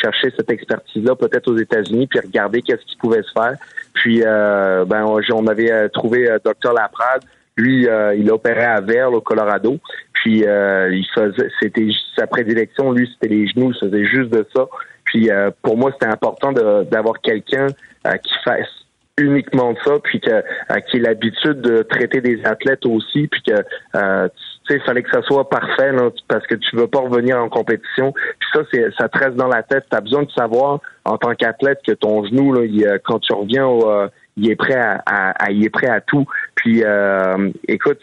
chercher cette expertise-là, peut-être aux États-Unis, puis regarder qu'est-ce qui pouvait se faire. Puis ben on avait trouvé Dr Laprade. Lui, il opérait à Verle, au Colorado. Puis il faisait, c'était sa prédilection. Lui, c'était les genoux. Il faisait juste de ça. Puis pour moi, c'était important d'avoir quelqu'un qui fasse uniquement ça, puis que euh, qui ait l'habitude de traiter des athlètes aussi, puis que euh, tu sais, il fallait que ça soit parfait parce que tu veux pas revenir en compétition. Puis ça, c'est ça te reste dans la tête. Tu as besoin de savoir en tant qu'athlète que ton genou, là, il, quand tu reviens euh, il est prêt à, à, il est prêt à tout. Puis euh, écoute,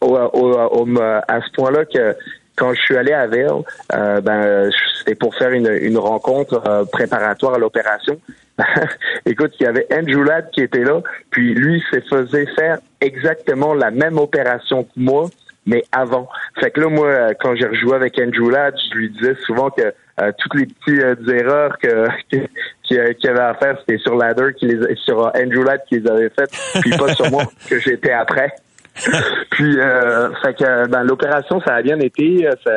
au, à ce point-là que quand je suis allé à Verle, euh, ben c'était pour faire une, une rencontre préparatoire à l'opération. Écoute, il y avait Andrew Ladd qui était là, puis lui se faisait faire exactement la même opération que moi, mais avant. Fait que là, moi, quand j'ai rejoué avec Andrew Ladd, je lui disais souvent que euh, toutes les petites euh, erreurs que qu'il avait à faire, c'était sur Ladder qui les sur Andrew Ladd qui les avait faites, puis pas sur moi que j'étais après. puis euh, fait que ben, l'opération ça a bien été, ça,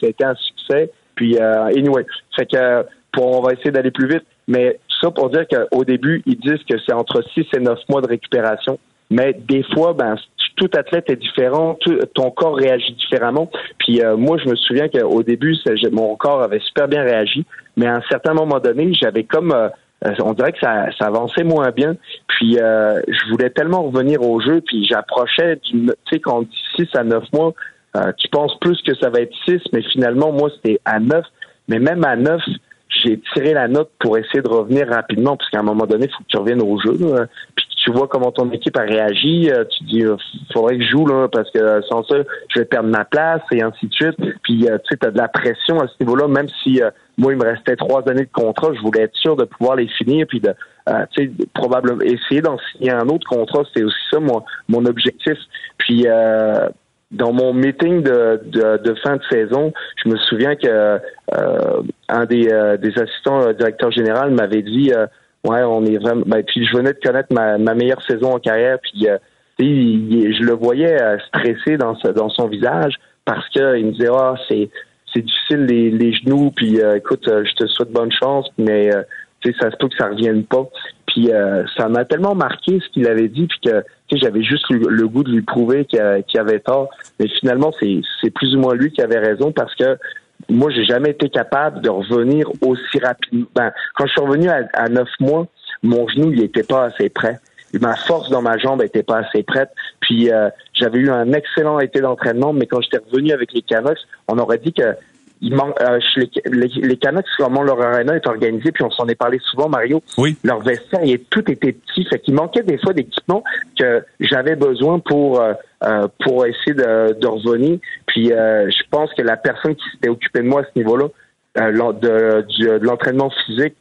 ça a été un succès. Puis anyway, fait que pour on va essayer d'aller plus vite, mais ça pour dire qu'au début, ils disent que c'est entre 6 et 9 mois de récupération. Mais des fois, ben, tout athlète est différent, ton corps réagit différemment. Puis euh, moi, je me souviens qu'au début, mon corps avait super bien réagi, mais à un certain moment donné, j'avais comme euh, euh, on dirait que ça, ça, avançait moins bien. Puis je voulais tellement revenir au jeu, puis j'approchais du tu sais, quand on dit 6 à 9 mois, tu penses plus que ça va être 6, mais finalement, moi, c'était à 9. Mais même à 9, j'ai tiré la note pour essayer de revenir rapidement, parce qu'à un moment donné, il faut que tu reviennes au jeu. Puis tu vois comment ton équipe a réagi, euh, tu dis, euh, faudrait que je joue, là, parce que sans ça, je vais perdre ma place, et ainsi de suite. Puis, euh, tu sais, tu as de la pression à ce niveau-là, même si moi, il me restait trois années de contrat, je voulais être sûr de pouvoir les finir, puis de, tu sais, probablement essayer d'en signer un autre contrat, c'était aussi ça, mon, mon objectif. Puis, dans mon meeting de, de, fin de saison, je me souviens que euh, un des, euh, des assistants euh, directeur général m'avait dit ouais on est vraiment ben, puis je venais de connaître ma, ma meilleure saison en carrière puis je le voyais stressé dans dans son visage parce que il me disait ah c'est c'est difficile les, les genoux puis écoute je te souhaite bonne chance mais tu sais ça se peut que ça revienne pas puis ça m'a tellement marqué ce qu'il avait dit puis que j'avais juste le, goût de lui prouver qu'il avait tort. Mais finalement, c'est plus ou moins lui qui avait raison parce que moi, j'ai jamais été capable de revenir aussi rapidement. Ben, quand je suis revenu à, neuf mois, mon genou, il était pas assez prêt. Ma force dans ma jambe était pas assez prête. Puis euh, j'avais eu un excellent été d'entraînement, mais quand j'étais revenu avec les Canucks, on aurait dit que il manque euh, les, les, les, Canucks, comment leur arena est organisé, puis on s'en est parlé souvent, Mario. Oui. Leur vestiaire, il, tout était petit, fait qu'il manquait des fois d'équipement que j'avais besoin pour euh, euh pour essayer de, de revenir. Puis euh, je pense que la personne qui s'était occupée de moi à ce niveau-là, euh, de, de l'entraînement physique,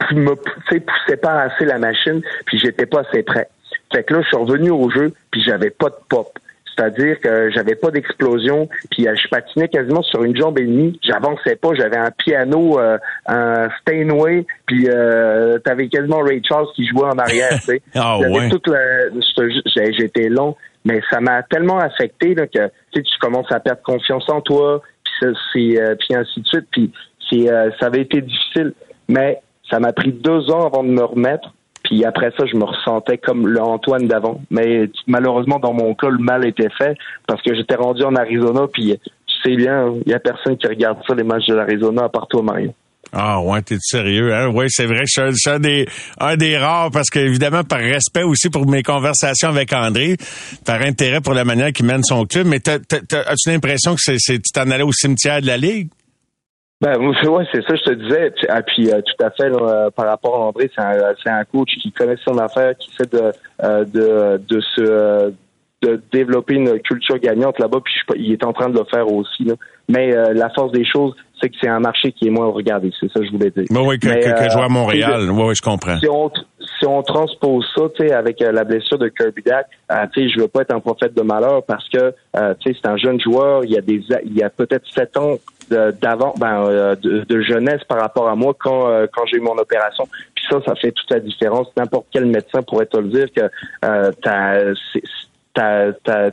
me poussait pas assez la machine, puis j'étais pas assez prêt. Fait que là, je suis revenu au jeu, puis j'avais pas de pop. C'est-à-dire que j'avais pas d'explosion, puis euh, je patinais quasiment sur une jambe et demie. J'avançais pas, j'avais un piano, euh, un Steinway, puis euh, t'avais quasiment Ray Charles qui jouait en arrière. Tu sais. J'avais ouais. toute la- J'étais long, mais ça m'a tellement affecté là, que tu commences à perdre confiance en toi, puis ça, c'est euh, puis ainsi de suite. Puis c'est euh, ça avait été difficile, mais ça m'a pris deux ans avant de me remettre. Puis après ça, je me ressentais comme le Antoine d'avant. Mais malheureusement, dans mon cas, le mal était fait parce que j'étais rendu en Arizona. Puis tu sais bien, il y a personne qui regarde ça, les matchs de l'Arizona, à part toi, Mario. Ah ouais, t'es sérieux, hein? Oui, c'est vrai je suis un- des, un rares parce que, évidemment, par respect aussi pour mes conversations avec André, par intérêt pour la manière qu'il mène son club, mais t'as- as-tu l'impression que c'est- tu t'en allais au cimetière de la Ligue? Ben ouais, c'est ça, je te disais. Ah, puis euh, tout à fait, euh, par rapport à André, c'est un, c'est un coach qui connaît son affaire, qui essaie de euh, de de se euh, de développer une culture gagnante là-bas. Puis je il est en train de le faire aussi. Là. Mais la force des choses, c'est que c'est un marché qui est moins regardé. C'est ça que je voulais dire. Oui, oui, que, Mais, que, que euh, jouer à Montréal. Oui, oui, je comprends. si on si on transpose ça, tu sais, avec euh, la blessure de Kirby Dack, euh, tu sais, je veux pas être un prophète de malheur parce que euh, tu sais, c'est un jeune joueur. Il y a des il y a peut-être sept ans de- d'avant, ben, euh, de, de jeunesse par rapport à moi quand euh, quand j'ai eu mon opération. Puis ça, ça fait toute la différence. N'importe quel médecin pourrait te le dire que euh, ta,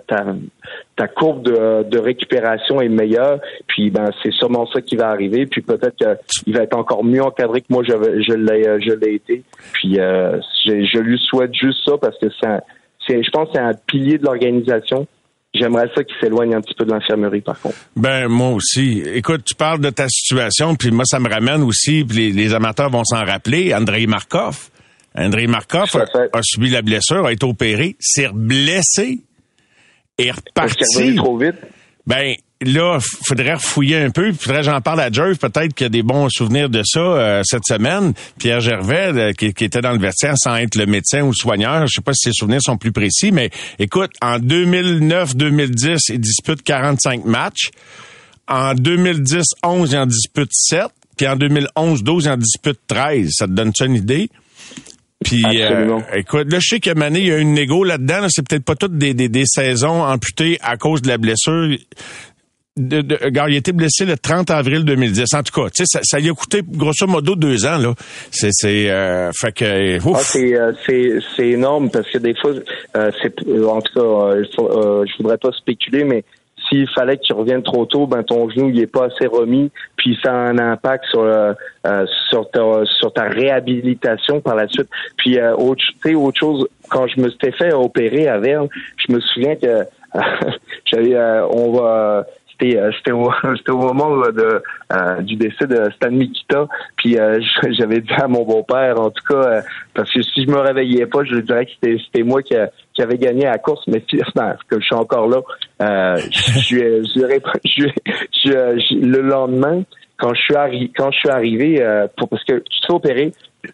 ta, courbe de, récupération est meilleure. Puis ben c'est sûrement ça qui va arriver. Puis peut-être qu'il va être encore mieux encadré que moi je, l'ai euh, je l'ai été. Puis euh, je, lui souhaite juste ça parce que c'est je pense que c'est un pilier de l'organisation. J'aimerais ça qu'il s'éloigne un petit peu de l'infirmerie par contre. Ben moi aussi. Écoute, tu parles de ta situation, puis moi ça me ramène aussi, puis les, les amateurs vont s'en rappeler. Andrei Markov. Andrei Markov a, subi la blessure, a été opéré, s'est blessé et reparti. trop vite? Ben là, faudrait refouiller un peu. Faudrait j'en parle à Jerv. Peut-être qu'il y a des bons souvenirs de ça euh, cette semaine. Pierre Gervais, qui, qui était dans le vestiaire sans être le médecin ou le soigneur. Je sais pas si ses souvenirs sont plus précis, mais écoute, en 2009-2010, il dispute 45 matchs. En 2010-11, il en dispute 7. Puis en 2011-12, il en dispute 13. Ça te donne ça une idée? Puis, euh, écoute, là, je sais que Mané, il y a une négo là-dedans. là. c'est peut-être pas toutes des, des, des saisons amputées à cause de la blessure. De, de, regarde, il a été blessé le 30 avril 2010. En tout cas, tu sais, ça, ça lui a coûté grosso modo deux ans, là. C'est, c'est, euh, fait que, ouf. Ah, c'est euh, c'est c'est énorme parce que des fois euh, c'est euh, en tout cas euh, je voudrais pas spéculer mais s'il fallait que tu reviennes trop tôt ben ton genou il est pas assez remis puis ça a un impact sur euh, euh, sur ta sur ta réhabilitation par la suite. Puis euh, autre autre chose quand je me suis fait opérer à Verne je me souviens que j'avais euh, on va c'était euh, c'était au, au moment là, de euh, du décès de Stan Mikita. Puis euh, j'avais dit à mon beau-père en tout cas euh, parce que si je me réveillais pas je lui dirais que c'était moi qui, a- qui avait gagné la course. Mais finalement que je suis encore là euh, je- je- je- je- le lendemain quand je suis arrivé euh, pour parce que tu te fais opérer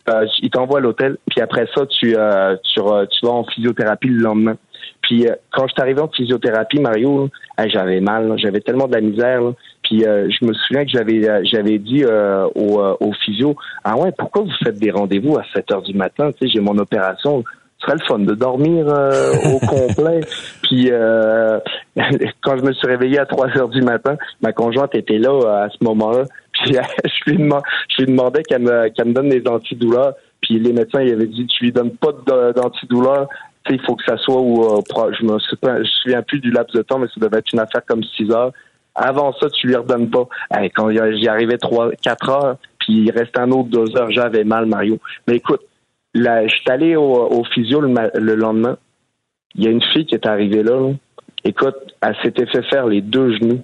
euh, il t'envoie à l'hôtel puis après ça tu euh, tu, vas en physiothérapie le lendemain puis euh, quand je suis arrivé en physiothérapie, Mario, j'avais mal, j'avais tellement de la misère. Puis euh, je me souviens que j'avais euh, j'avais dit euh, au, euh, au physio, ah ouais, pourquoi vous faites des rendez-vous à 7 heures du matin? Tu sais, j'ai mon opération. Ce serait le fun de dormir euh, au complet. Puis euh, quand je me suis réveillé à 3 heures du matin, ma conjointe était là euh, à ce moment-là. Puis je lui demandais, je lui demandais qu'elle me, qu'elle me donne des antidouleurs. Puis les médecins ils avaient dit tu lui donnes pas d'antidouleurs. Tu sais, il faut que ça soit au, euh, je me souviens, je me souviens plus du laps de temps, mais ça devait être une affaire comme 6 heures. Avant ça, tu lui redonnes pas. Hey, quand j'y arrivais trois, quatre heures, puis il restait un autre deux heures, j'avais mal, Mario. Mais écoute, là, je suis allé au, au physio le, le lendemain. Il y a une fille qui est arrivée là. là. Écoute, elle s'était fait faire les deux genoux.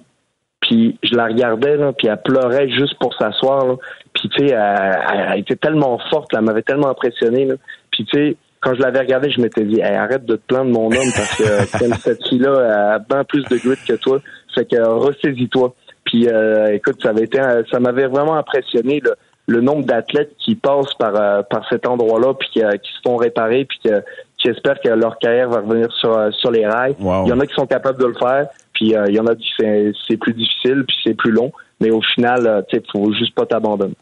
Puis je la regardais, là, puis elle pleurait juste pour s'asseoir. là. Puis tu sais, elle, était tellement forte, là, elle m'avait tellement impressionné. Là. Puis tu sais, quand je l'avais regardée, je m'étais dit, Hey, arrête de te plaindre, mon homme, parce que comme cette fille-là a bien plus de grit que toi. Fait que ressaisis-toi. Puis euh, écoute, ça avait été, un- ça m'avait vraiment impressionné le, le nombre d'athlètes qui passent par euh, par cet endroit-là, puis qui, euh, qui se font réparer, puis que- qui espèrent que leur carrière va revenir sur euh, sur les rails. Wow. Il y en a qui sont capables de le faire, puis euh, il y en a qui c'est c'est plus difficile, puis c'est plus long. Mais au final, tu sais, faut juste pas t'abandonner.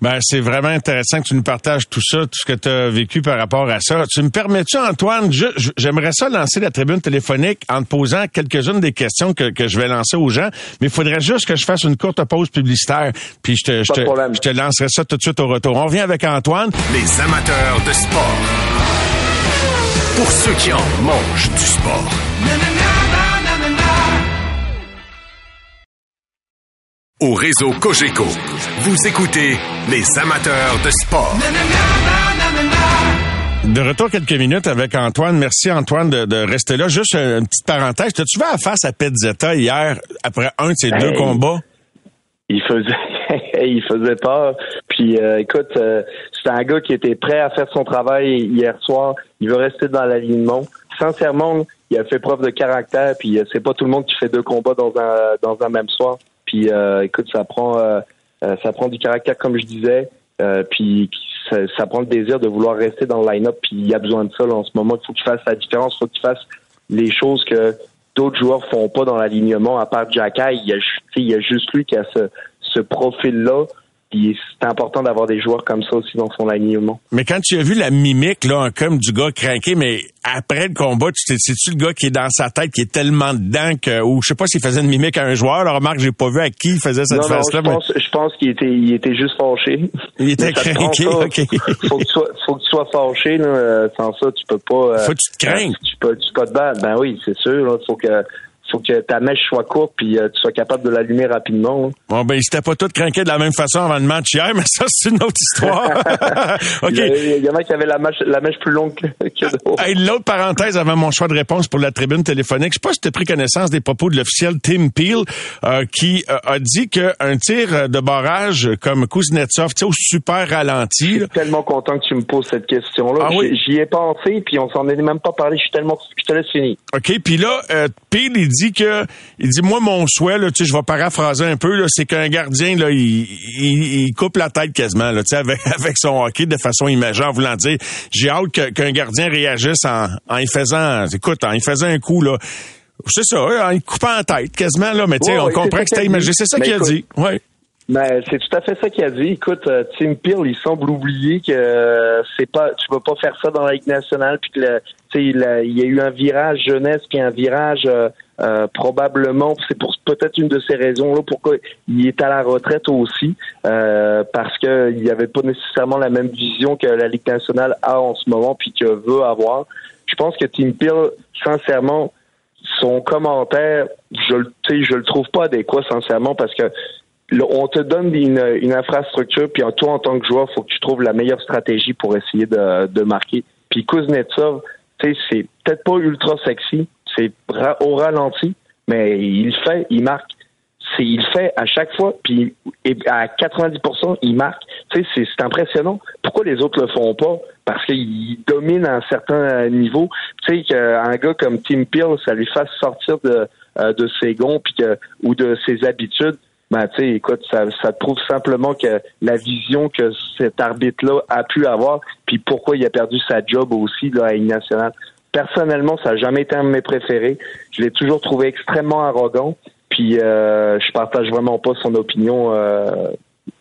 Ben, c'est vraiment intéressant que tu nous partages tout ça, tout ce que tu as vécu par rapport à ça. Tu me permets-tu, Antoine, j'aimerais ça lancer la tribune téléphonique en te posant quelques-unes des questions que, que je vais lancer aux gens, mais il faudrait juste que je fasse une courte pause publicitaire, puis je te, je te, je te lancerai ça tout de suite au retour. On revient avec Antoine. Les amateurs de sport. Pour ceux qui en mangent du sport. Au réseau Cogeco, vous écoutez les amateurs de sport. De retour quelques minutes avec Antoine. Merci Antoine de, rester là. Juste une petite parenthèse. T'as-tu vu à face à Petzetta hier après un de ses deux combats? Il faisait, il faisait peur. Puis euh, écoute, euh, c'est un gars qui était prêt à faire son travail hier soir. Il veut rester dans l'alignement. Sincèrement, il a fait preuve de caractère. Puis euh, c'est pas tout le monde qui fait deux combats dans un dans un même soir. Puis euh, écoute, ça prend euh, euh, ça prend du caractère comme je disais. puis ça, prend le désir de vouloir rester dans le line-up. Puis il y a besoin de ça en ce moment. Il faut qu'il fasse la différence. Il faut qu'il fasse les choses que d'autres joueurs font pas dans l'alignement. À part Jacky, a, il y a juste lui qui a ce, ce profil-là c'est important d'avoir des joueurs comme ça aussi dans son alignement. Mais quand tu as vu la mimique, là, comme du gars craqué, mais après le combat, tu c'est-tu le gars qui est dans sa tête, qui est tellement dedans que, ou je sais pas s'il faisait une mimique à un joueur, alors remarque, j'ai pas vu à qui il faisait cette face-là. Je, pense, je pense qu'il était, il était juste fâché. Il était craqué, ok. faut que tu sois, faut que tu sois fâché, là. Sans ça, tu peux pas. Euh, faut que tu te craignes. tu peux, tu peux te battre. Ben oui, c'est sûr, là. Faut que, faut que ta mèche soit courte puis euh, tu sois capable de l'allumer rapidement. Hein. Bon ben, ils pas tous craqués de la même façon avant le match hier, mais ça c'est une autre histoire. OK. Il y, en a qui avaient la mèche, la mèche plus longue que, d'autres. Hey, l'autre parenthèse avant mon choix de réponse pour la tribune téléphonique, je sais pas si tu as pris connaissance des propos de l'officiel Tim Peel euh, qui euh, a dit qu'un tir de barrage comme Kuznetsov, tu sais au super ralenti. Je suis tellement content que tu me poses cette question-là. Ah, oui? J'y ai pensé puis on s'en est même pas parlé, je suis tellement je te laisse finir. OK, puis là Peel il dit que il dit moi mon souhait là, tu sais je vais paraphraser un peu là, c'est qu'un gardien là il, il, coupe la tête quasiment là, tu sais avec, avec son hockey de façon imagée en voulant dire j'ai hâte qu'un gardien réagisse en en y faisant écoute en y faisant un coup là c'est ça, en y coupant la tête quasiment là, mais tu sais on comprend que c'était imagé, c'est ça qu'il a dit. Ouais. Ben, c'est tout à fait ça qu'il a dit. Écoute, euh, Tim Peel, il semble oublier que euh, c'est pas, tu peux pas faire ça dans la Ligue nationale, puis que, il, a, il y a eu un virage jeunesse, puis un virage euh, euh, probablement, c'est pour peut-être une de ces raisons-là pourquoi il est à la retraite aussi, parce qu'il n'y avait pas nécessairement la même vision que la Ligue nationale a en ce moment, puis que veut avoir. Je pense que Tim Peel, sincèrement, son commentaire, je le, je le trouve pas adéquat, sincèrement, parce que on te donne une, infrastructure, puis toi, en tant que joueur, faut que tu trouves la meilleure stratégie pour essayer de, marquer. Puis Kuznetsov, c'est peut-être pas ultra sexy, c'est au ralenti, mais il fait, il marque. C'est, il fait à chaque fois, puis à 90%, il marque. Tu sais, c'est, impressionnant. Pourquoi les autres le font pas? Parce qu'il domine à un certain niveau. Tu sais, qu'un gars comme Tim Peel, ça lui fasse sortir de, euh, de ses gonds puis que, ou de ses habitudes ben tu sais, écoute, ça, ça prouve simplement que la vision que cet arbitre-là a pu avoir, puis pourquoi il a perdu sa job aussi là, à une nationale. Personnellement, ça n'a jamais été un de mes préférés. Je l'ai toujours trouvé extrêmement arrogant, puis euh, je partage vraiment pas son opinion, euh,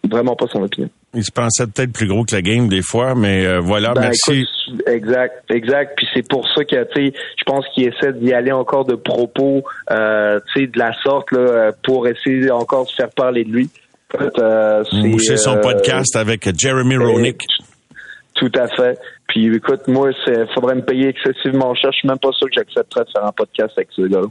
vraiment pas son opinion. Il se pensait peut-être plus gros que la game des fois, mais euh, voilà, ben, merci. exact, exact. Puis c'est pour ça que tu sais, je pense qu'il essaie d'y aller encore de propos, euh, tu sais, de la sorte là, pour essayer encore de faire parler de lui. Euh, c'est son podcast avec Jeremy Roenick. Tout à fait. Puis écoute, moi, il faudrait me payer excessivement cher. Je suis même pas sûr que j'accepterais de faire un podcast avec ce gars-là.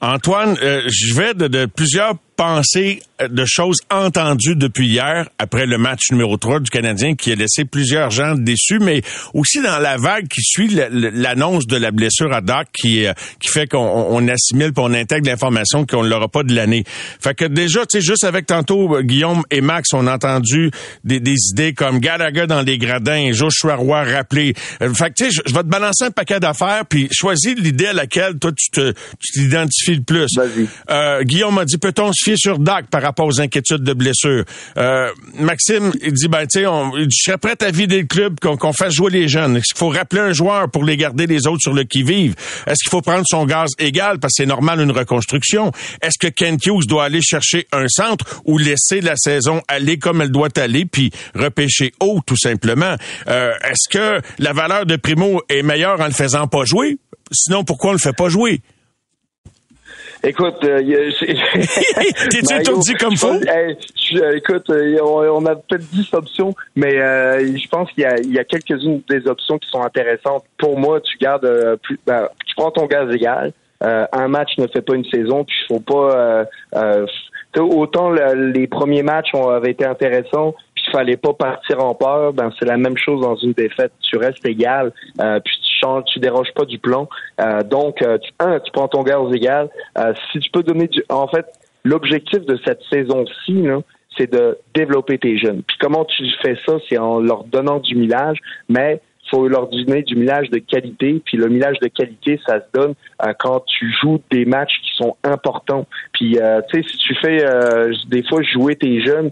Antoine, je vais de, de plusieurs pensées de choses entendues depuis hier, après le match numéro 3 du Canadien, qui a laissé plusieurs gens déçus, mais aussi dans la vague qui suit l'annonce de la blessure à Doc, qui, euh, qui fait qu'on assimile et on intègre l'information qu'on ne l'aura pas de l'année. Fait que déjà, tu sais, juste avec tantôt euh, Guillaume et Max, on a entendu des, des idées comme Gallagher dans les gradins, Joshua Roy rappelé. Euh, fait que tu sais, je vais te balancer un paquet d'affaires, puis choisis l'idée à laquelle toi tu te tu t'identifies le plus. Vas-y. Euh, Guillaume m'a dit, peut-on se sur Dak par rapport aux inquiétudes de blessure. Euh, Maxime, il dit, ben, tu sais, je serais prêt à vider le club, qu'on fasse jouer les jeunes. Est-ce qu'il faut rappeler un joueur pour les garder les autres sur le qui-vive? Est-ce qu'il faut prendre son gaz égal? Parce que c'est normal une reconstruction? Est-ce que Ken Hughes doit aller chercher un centre ou laisser la saison aller comme elle doit aller puis repêcher haut, tout simplement? Euh, est-ce que la valeur de Primo est meilleure en le faisant pas jouer? Sinon, pourquoi on le fait pas jouer? Écoute, euh, t'es étourdi comme fou? écoute, euh, on, a peut-être 10 options, mais euh, je pense qu'il y a, quelques-unes des options qui sont intéressantes. Pour moi, tu gardes euh, plus, ben, tu prends ton gaz égal. un match ne fait pas une saison, puis il faut pas. autant les premiers matchs ont, avaient été intéressants, fallait pas partir en peur. Ben c'est la même chose dans une défaite. Tu restes égal, puis tu déroges pas du plan. Euh, donc, euh, tu, un, tu prends ton gaz égal. Euh, si tu peux donner du, en fait, l'objectif de cette saison-ci, c'est de développer tes jeunes. Puis comment tu fais ça, c'est en leur donnant du millage, mais faut leur donner du millage de qualité. Puis le millage de qualité, ça se donne quand tu joues des matchs qui sont importants. Puis tu sais, si tu fais des fois jouer tes jeunes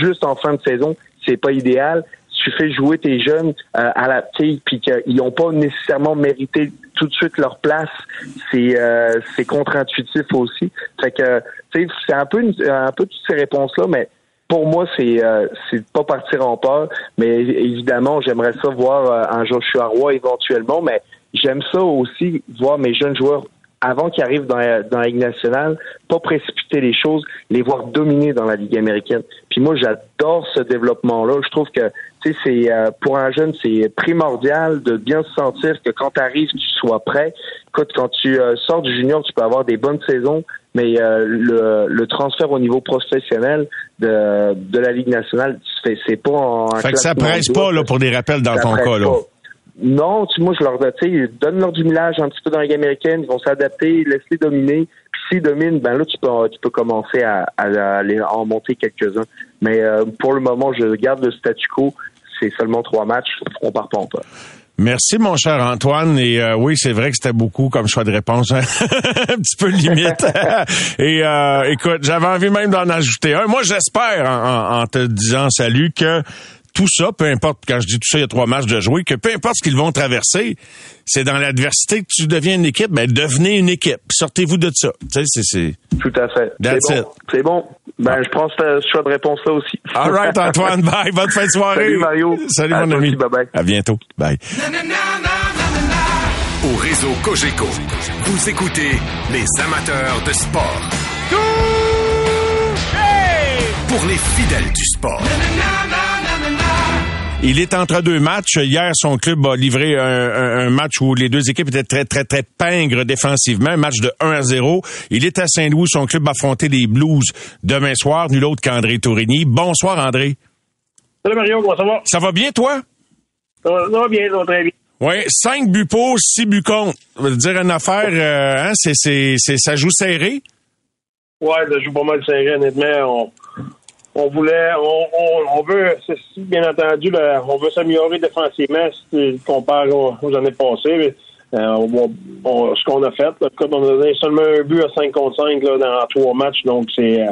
juste en fin de saison, c'est pas idéal tu fais jouer tes jeunes euh, à la puis qu'ils n'ont pas nécessairement mérité tout de suite leur place, c'est euh, c'est contre-intuitif aussi. Fait que c'est un peu un peu toutes ces réponses là, mais pour moi c'est euh, c'est pas partir en peur, mais évidemment j'aimerais ça voir euh, un Joshua Roy éventuellement, mais j'aime ça aussi voir mes jeunes joueurs avant qu'ils arrivent dans la, dans Ligue nationale, pas précipiter les choses, les voir dominer dans la Ligue américaine. Puis moi, j'adore ce développement-là. Je trouve que, tu sais, c'est euh, pour un jeune, c'est primordial de bien se sentir que quand tu arrives, tu sois prêt. Écoute, quand tu euh, sors du junior, tu peux avoir des bonnes saisons, mais euh, le, le, transfert au niveau professionnel de, de la Ligue nationale, c'est pas en. Fait que ça presse pas là pour des rappels dans ton cas là. Non, tu, moi, je leur tu donne-leur du millage un petit peu dans la Ligue américaine, ils vont s'adapter, laisse-les dominer. Puis s'ils dominent, ben là, tu peux, tu peux commencer à, à, en monter quelques-uns. Mais euh, pour le moment, je garde le statu quo. C'est seulement trois matchs, on part pas Merci, mon cher Antoine. Et euh, oui, c'est vrai que c'était beaucoup comme choix de réponse. Hein. un petit peu limite. Et euh, écoute, j'avais envie même d'en ajouter un. Moi, j'espère, en, en, te disant salut, que tout ça, peu importe, quand je dis tout ça, il y a trois matchs de jouer, que peu importe ce qu'ils vont traverser, c'est dans l'adversité que tu deviens une équipe, ben devenez une équipe. Sortez-vous de ça. Tu sais, c'est... Tout à fait. C'est bon. C'est bon. Ben, je pense que ce choix de réponse là aussi. All right, Antoine. Bye. Bonne fin de soirée. Salut, Mario. Salut, mon ami. bye bye. À bientôt. Bye. Au réseau Cogeco, vous écoutez les amateurs de sport. Pour les fidèles du sport. Il est entre deux matchs. Hier, son club a livré un, match où les deux équipes étaient très, très, très pingres défensivement. Un match de 1 à 0. Il est à Saint-Louis. Son club a affronté les Blues demain soir. Nul autre qu'André Tourigny. Bonsoir, André. Salut, Mario. Comment ça va? Ça va bien, toi? Ça va, bien, ça va très bien. Oui, 5 buts pour, 6 buts contre. Dire une affaire, euh, hein, c'est, c'est, ça joue serré? Ouais, ça joue pas mal serré, honnêtement. On on voulait, on, on, veut, bien entendu, on veut s'améliorer défensivement si tu compares aux, années passées. Euh, ce qu'on a fait, là, on a seulement un but à 5 contre 5 là, dans trois matchs, donc c'est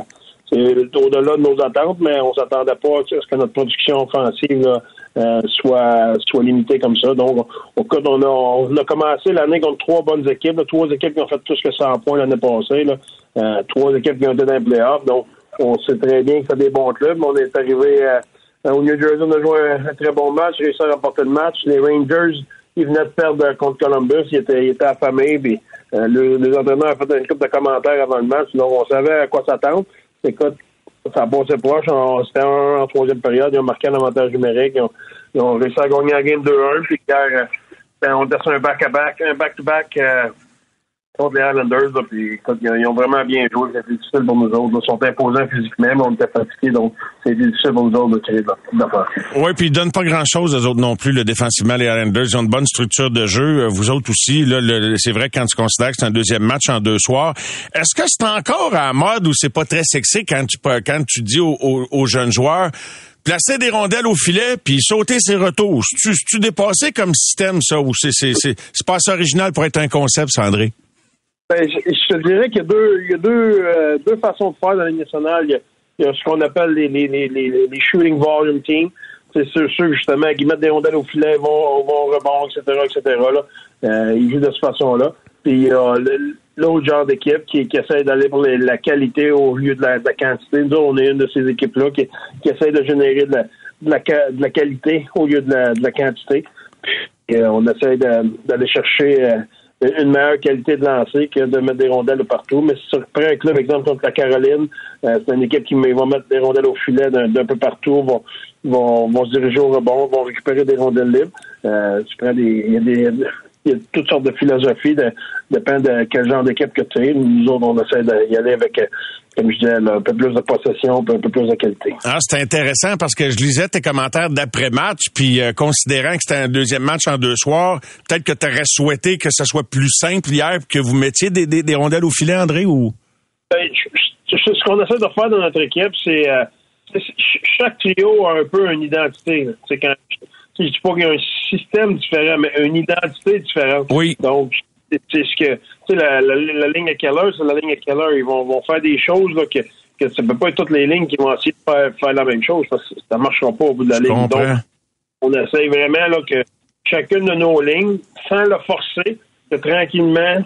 au-delà de nos attentes, mais on s'attendait pas à ce que notre production offensive euh, soit soit limitée comme ça. Donc, au cas on a, on a commencé l'année contre trois bonnes équipes, trois équipes qui ont fait plus que 100 points l'année passée, là, euh, trois équipes qui ont été dans les playoffs. Donc, on sait très bien que c'est des bons clubs. On est arrivé euh, au New Jersey, on a joué un, très bon match, réussi à remporter le match. Les Rangers, ils venaient de perdre contre Columbus, ils étaient, affamés, puis euh, le, les entraîneurs ont fait une couple de commentaires avant le match, donc on savait à quoi s'attendre. Écoute, ça a passé proche, c'était un en troisième période, ils ont marqué un avantage numérique, ils ont, réussi à gagner la game 2-1, puis hier, euh, ben, on était sur un back-à-back, un back-to-back, euh, contre les Islanders. Là, puis, ils ont vraiment bien joué. C'était difficile pour nous autres. Ils sont imposants physiquement, mais on était fatigués. Donc, c'est difficile pour nous autres de créer de Oui, puis ils donnent pas grand-chose, aux autres non plus, le défensivement, les Islanders. Ils ont une bonne structure de jeu. Euh, vous autres aussi, là, c'est vrai quand tu considères que c'est un deuxième match en deux soirs. Est-ce que c'est encore à mode ou c'est pas très sexy quand tu, quand tu dis aux, aux, jeunes joueurs placer des rondelles au filet puis sauter ses retours? Tu, tu dépassé comme système ça ou c'est c'est c'est pas assez original pour être un concept, Sandré? Ben, je, je te dirais qu'il y a deux, il y a deux, euh, deux façons de faire dans la Ligue nationale. Il y a, il y a ce qu'on appelle les, les, les, les, shooting volume teams. C'est ceux, ceux, justement qui mettent des rondelles au filet, vont, vont au rebond, etc., etc. Là. Euh, ils jouent de cette façon-là. Puis il y a l'autre genre d'équipe qui, qui essaie d'aller pour la qualité au lieu de la, de la quantité. Nous, on est une de ces équipes-là qui, qui essaie de générer de la, de la, de la qualité au lieu de la, de la quantité. Puis, euh, on essaie d'aller chercher euh, une meilleure qualité de lancer que de mettre des rondelles de partout. Mais si tu reprends un club, exemple, contre la Caroline, euh, c'est une équipe qui va mettre des rondelles au filet d'un peu partout, vont, vont, vont se diriger au rebond, vont récupérer des rondelles libres. Euh, tu prends des, des il y a toutes sortes de philosophies, de, dépend de quel genre d'équipe que tu es. Nous autres, on essaie d'y aller avec, euh, comme je disais, là, un peu plus de possession, un peu plus de qualité. Ah, c'est intéressant parce que je lisais tes commentaires d'après-match, puis euh, considérant que c'était un deuxième match en deux soirs, peut-être que tu aurais souhaité que ce soit plus simple hier, que vous mettiez des, des, des rondelles au filet, André, ou... Ben, je- je- ce qu'on essaie de faire dans notre équipe, c'est euh, chaque trio a un peu une identité. quand je dis pas qu'il y a un système différent, mais une identité différente. Oui. Donc, c'est ce que tu sais, la, la, la ligne à Keller, c'est la ligne à Keller. Ils vont, vont faire des choses là, que, que ça peut pas être toutes les lignes qui vont essayer de faire, faire la même chose parce que ça marchera pas au bout de la Je ligne. comprends. Donc, on essaye vraiment là, que chacune de nos lignes, sans le forcer, que tranquillement,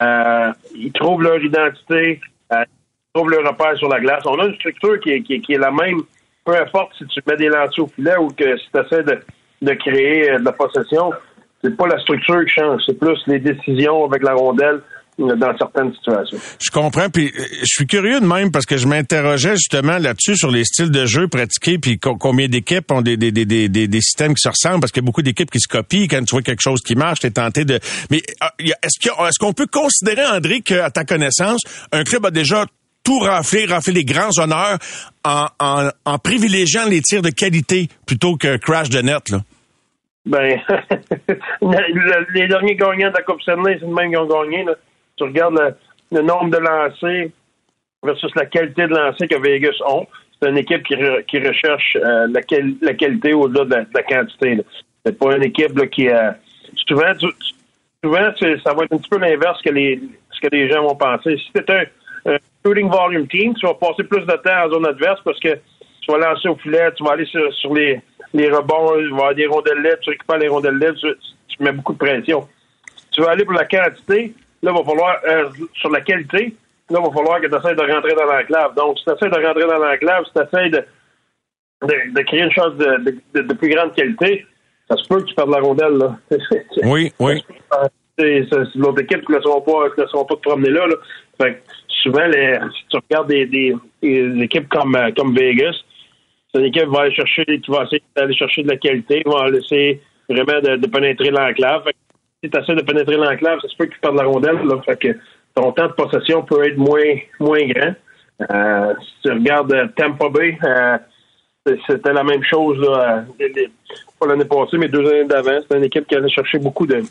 euh, ils trouvent leur identité, euh, ils trouvent leur repère sur la glace. On a une structure qui est, qui est- qui est la même, peu importe si tu mets des lancers au filet ou que si tu essaies de, de créer euh, de la possession. C'est pas la structure qui change, c'est plus les décisions avec la rondelle euh, dans certaines situations. Je comprends, puis euh, je suis curieux de même parce que je m'interrogeais justement là-dessus sur les styles de jeu pratiqués, puis co- combien d'équipes ont des, des, des, des, des, systèmes qui se ressemblent, parce qu'il y a beaucoup d'équipes qui se copient. Quand tu vois quelque chose qui marche, t'es tenté de... Mais euh, y a- est-ce qu'on peut considérer, André, qu'à ta connaissance, un club a déjà tout raflé, raflé les grands honneurs en, en, en privilégiant les tirs de qualité plutôt que crash de net, là? Ben, le- les derniers gagnants de la Coupe Stanley, c'est le même qui ont gagné. Tu regardes le, nombre de lancers versus la qualité de lancers que Vegas ont. C'est une équipe qui, re- qui recherche euh, la, quali- la qualité au-delà de, la- quantité. C'est pas une équipe qui a... Souvent, tu- souvent c'est- ça va être un petit peu l'inverse que les, ce que les gens vont penser. Si c'est un, un shooting volume team, tu vas passer plus de temps en zone adverse parce que tu vas lancer au filet, tu vas aller sur les, les rebonds, il va y avoir des rondelles libres, tu récupères les rondelles libres, tu, tu mets beaucoup de pression. Tu vas aller pour la quantité, là, il va falloir, euh, sur la qualité, là, il va falloir que tu essaies de rentrer dans l'enclave. Donc, si tu essaies de rentrer dans l'enclave, si tu essaies de, de, de créer une chose de, de, de- de plus grande qualité, ça se peut que tu perdes la rondelle, là. Oui, oui. C'est l'autre équipe qui ne laisseront pas, qui laisseront pas te promener là. là. Fait que souvent, les, si tu regardes des, des, des équipes comme, euh, comme Vegas, c'est une équipe qui va aller chercher, qui va essayer d'aller chercher de la qualité, va laisser vraiment de, pénétrer l'enclave. Si tu essaies de pénétrer l'enclave, ça se peut que tu perdes la rondelle. Ton temps de possession peut être moins, moins grand. Euh, si tu regardes euh, Tampa Bay, euh, c'était la même chose là, pas l'année passée, mais deux années d'avant. C'était une équipe qui allait chercher beaucoup de,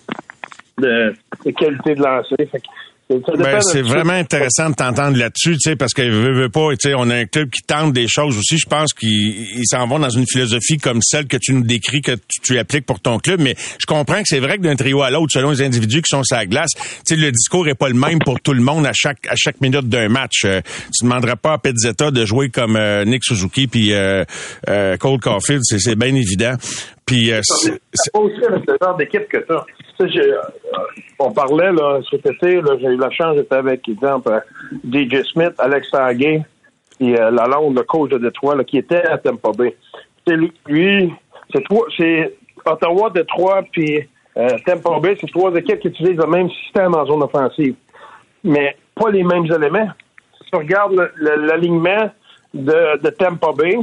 de, qualité de lancer. Ben, c'est vraiment intéressant de t'entendre là-dessus, tu sais, parce que veut, veut pas, tu sais, on a un club qui tente des choses aussi. Je pense qu'ils ils s'en vont dans une philosophie comme celle que tu nous décris, que tu, tu appliques pour ton club. Mais je comprends que c'est vrai que d'un trio à l'autre, selon les individus qui sont sur la glace, tu sais, le discours est pas le même pour tout le monde à chaque à chaque minute d'un match. Euh, tu demanderais pas à Pezzetta de jouer comme euh, Nick Suzuki puis euh, euh, Cole Caulfield, c'est c'est bien évident. Puis euh, c'est- pas aussi avec le genre d'équipe que ça. Euh, on parlait là, cet été, j'ai eu la chance d'être avec, exemple, euh, DJ Smith, Alex Haguet, puis euh, Lalonde, le coach de Détroit, là, qui était à Tampa Bay. C'est lui, c'est trois, c'est Ottawa, Détroit, puis euh, Tampa Bay, c'est trois équipes qui utilisent le même système en zone offensive, mais pas les mêmes éléments. Si tu regardes l'alignement de, de Tampa Bay,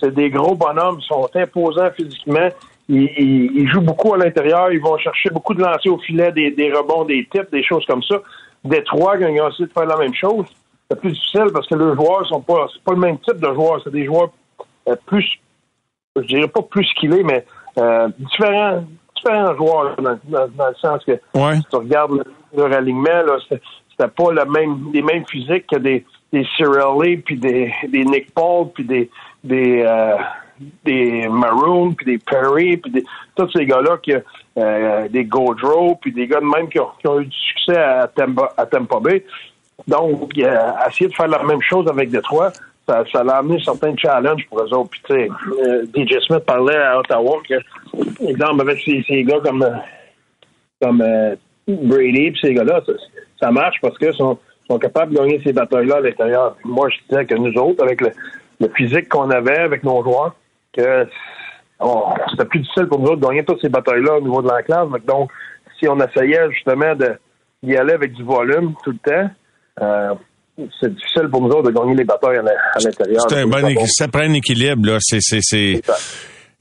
c'est des gros bonhommes, ils sont imposants physiquement. Ils, ils- ils jouent beaucoup à l'intérieur, ils vont chercher beaucoup de lancers au filet, des, des rebonds, des tips, des choses comme ça. Détroit, quand ils ont essayé de faire la même chose, c'est plus difficile parce que leurs joueurs sont pas, c'est pas le même type de joueurs, c'est des joueurs euh, plus, je dirais pas plus skillés, mais euh, différents, différents joueurs dans, dans- dans le sens que Ouais. si tu regardes le- leur alignement, là, c'est- c'était pas même, les mêmes physiques que des, des Cirelli, puis des, des Nick Paul, puis des, des, euh, des Maroon, puis des Perry, puis tous ces gars-là qui, euh, des Gaudreau, puis des gars de même qui ont, eu du succès à Tampa, à Tampa Bay. Donc, essayer de faire la même chose avec Détroit, ça, ça a amené certains challenges pour eux autres. Puis, tu sais, euh, DJ Smith parlait à Ottawa que, exemple, avec ces, gars comme, comme euh, Brady, puis ces gars-là, ça, marche parce qu'ils sont, sont capables de gagner ces batailles-là à l'intérieur. Moi, je disais que nous autres, avec le, le physique qu'on avait avec nos joueurs, que on- c'était plus difficile pour nous autres de gagner toutes ces batailles-là au niveau de l'enclave. Donc, si on essayait justement d'y aller avec du volume tout le temps, euh, c'est difficile pour nous autres de gagner les batailles à l'in- à l'intérieur. C'est un bon, Ça, prend un équilibre, là. C'est,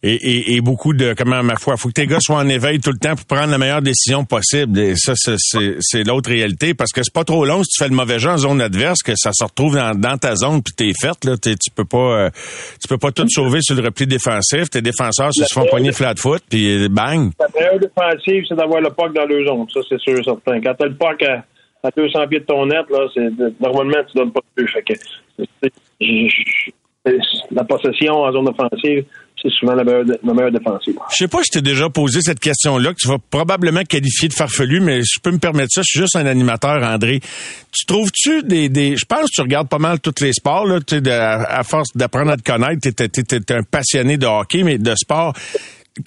et, et, et beaucoup de, comment, ma foi, faut que tes gars soient en éveil tout le temps pour prendre la meilleure décision possible. Et ça, c'est, l'autre réalité. Parce que c'est pas trop long si tu fais le mauvais jeu en zone adverse que ça se retrouve dans, dans ta zone puis t'es fait, là. Tu peux pas, euh, tu peux pas tout sauver sur le repli défensif. Tes défenseurs se font pogner flat foot puis bang. La meilleure défensive, c'est d'avoir le puck dans deux zones. Ça, c'est sûr et certain. Quand tu as le puck à, à 200 pieds de ton net, là, c'est, normalement, tu donnes pas de but. Fait que, la possession en zone offensive, c'est souvent la meilleure, la meilleure défensive. Je sais pas si t'ai déjà posé cette question-là, que tu vas probablement qualifier de farfelu, mais je peux me permettre ça. Je suis juste un animateur, André. Tu trouves-tu des, des, je pense que tu regardes pas mal tous les sports, là, tu à, à force d'apprendre à te connaître, t'es, t'es- t'es un passionné de hockey, mais de sport.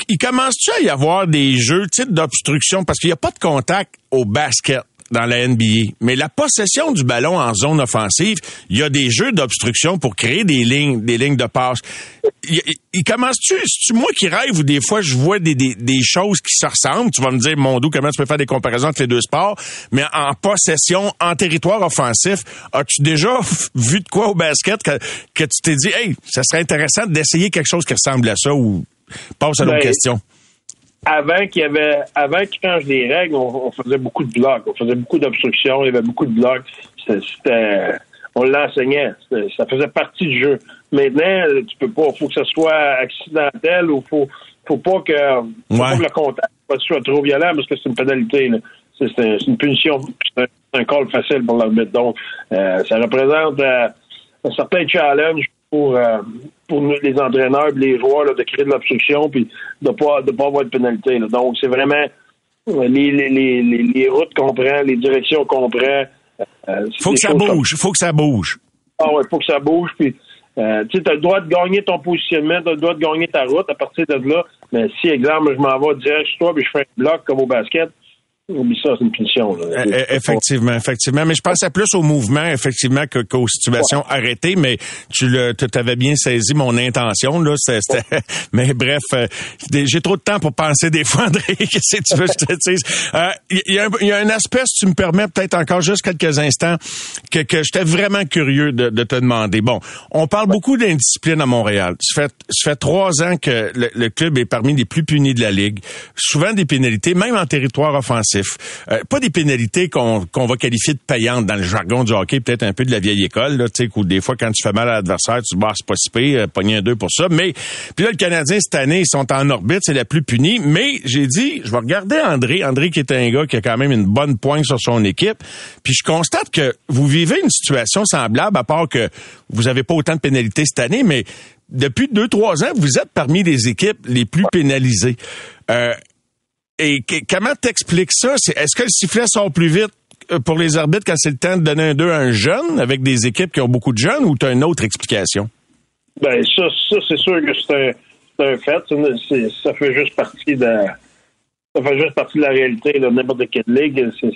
Il commence-tu à y avoir des jeux, tu sais, d'obstruction, parce qu'il n'y a pas de contact au basket dans la NBA. Mais la possession du ballon en zone offensive, il y a des jeux d'obstruction pour créer des lignes, des lignes de passe. Il, commence-tu, c'est-tu moi qui rêve ou des fois je vois des, des, des choses qui se ressemblent? Tu vas me dire, mon doux, comment tu peux faire des comparaisons entre les deux sports? Mais en possession, en territoire offensif, as-tu déjà vu de quoi au basket que, que tu t'es dit, hey, ça serait intéressant d'essayer quelque chose qui ressemble à ça ou passe à l'autre Ben, question? Avant qu'il y avait, avant qu'ils changent les règles, on, on faisait beaucoup de blocs, on faisait beaucoup d'obstructions, il y avait beaucoup de blocs. C'était, on l'enseignait, ça faisait partie du jeu. Maintenant, tu peux pas, faut que ce soit accidentel ou faut, faut pas que, faut pas que le contact soit trop violent parce que c'est une pénalité. là. C'est, c'est- c'est une punition, c'est un, c'est un call facile pour l'arbitre. Donc, euh, ça représente euh, un certain challenge pour, euh, pour nous, les entraîneurs et les joueurs là, de créer de l'obstruction puis de pas de pas avoir de pénalité. là. Donc, c'est vraiment euh, les, les, les, les, routes qu'on prend, les directions qu'on prend. euh, c'est Faut que ça bouge, faut que ça bouge. ah ouais, faut que ça bouge. Puis, euh, tu t'as le droit de gagner ton positionnement, t'as le droit de gagner ta route à partir de là. Mais si, exemple, je m'en vais direct sur toi puis je fais un bloc comme au basket, oublie ça, c'est une punition. là. Eh, eh, Effectivement, effectivement. Mais je pensais plus au mouvement, effectivement, qu'aux situations arrêtées, mais tu le, avais bien saisi mon intention, là. C'était- c'était- mais bref, euh, j'ai trop de temps pour penser des fois, André. Qu'est-ce que tu veux que je te dise? Euh, Il y, a un- il y a un aspect, si tu me permets, peut-être encore juste quelques instants, que, que j'étais vraiment curieux de, de te demander. Bon, on parle beaucoup d'indiscipline à Montréal. Ça fait, ça fait trois ans que le, le club est parmi les plus punis de la Ligue. Souvent des pénalités, même en territoire offensif. Euh, pas des pénalités qu'on va qualifier de payantes dans le jargon du hockey, peut-être un peu de la vieille école, là, où des fois, quand tu fais mal à l'adversaire, tu te bah, c'est pas si pire, euh, pogner un 2 pour ça. Mais, puis là, le Canadien, cette année, ils sont en orbite, c'est la plus punie. Mais j'ai dit, je vais regarder André. André qui est un gars qui a quand même une bonne pointe sur son équipe. Puis je constate que vous vivez une situation semblable, à part que vous avez pas autant de pénalités cette année, mais depuis deux, trois ans, vous êtes parmi les équipes les plus pénalisées. Euh, et comment t'expliques ça? Est-ce que le sifflet sort plus vite euh, pour les arbitres quand c'est le temps de donner un 2 à un jeune avec des équipes qui ont beaucoup de jeunes ou tu as une autre explication? Ben, ça, ça c'est sûr que c'est un, fait. Ça fait juste partie de ça fait juste partie de la réalité de n'importe quelle ligue. C'est,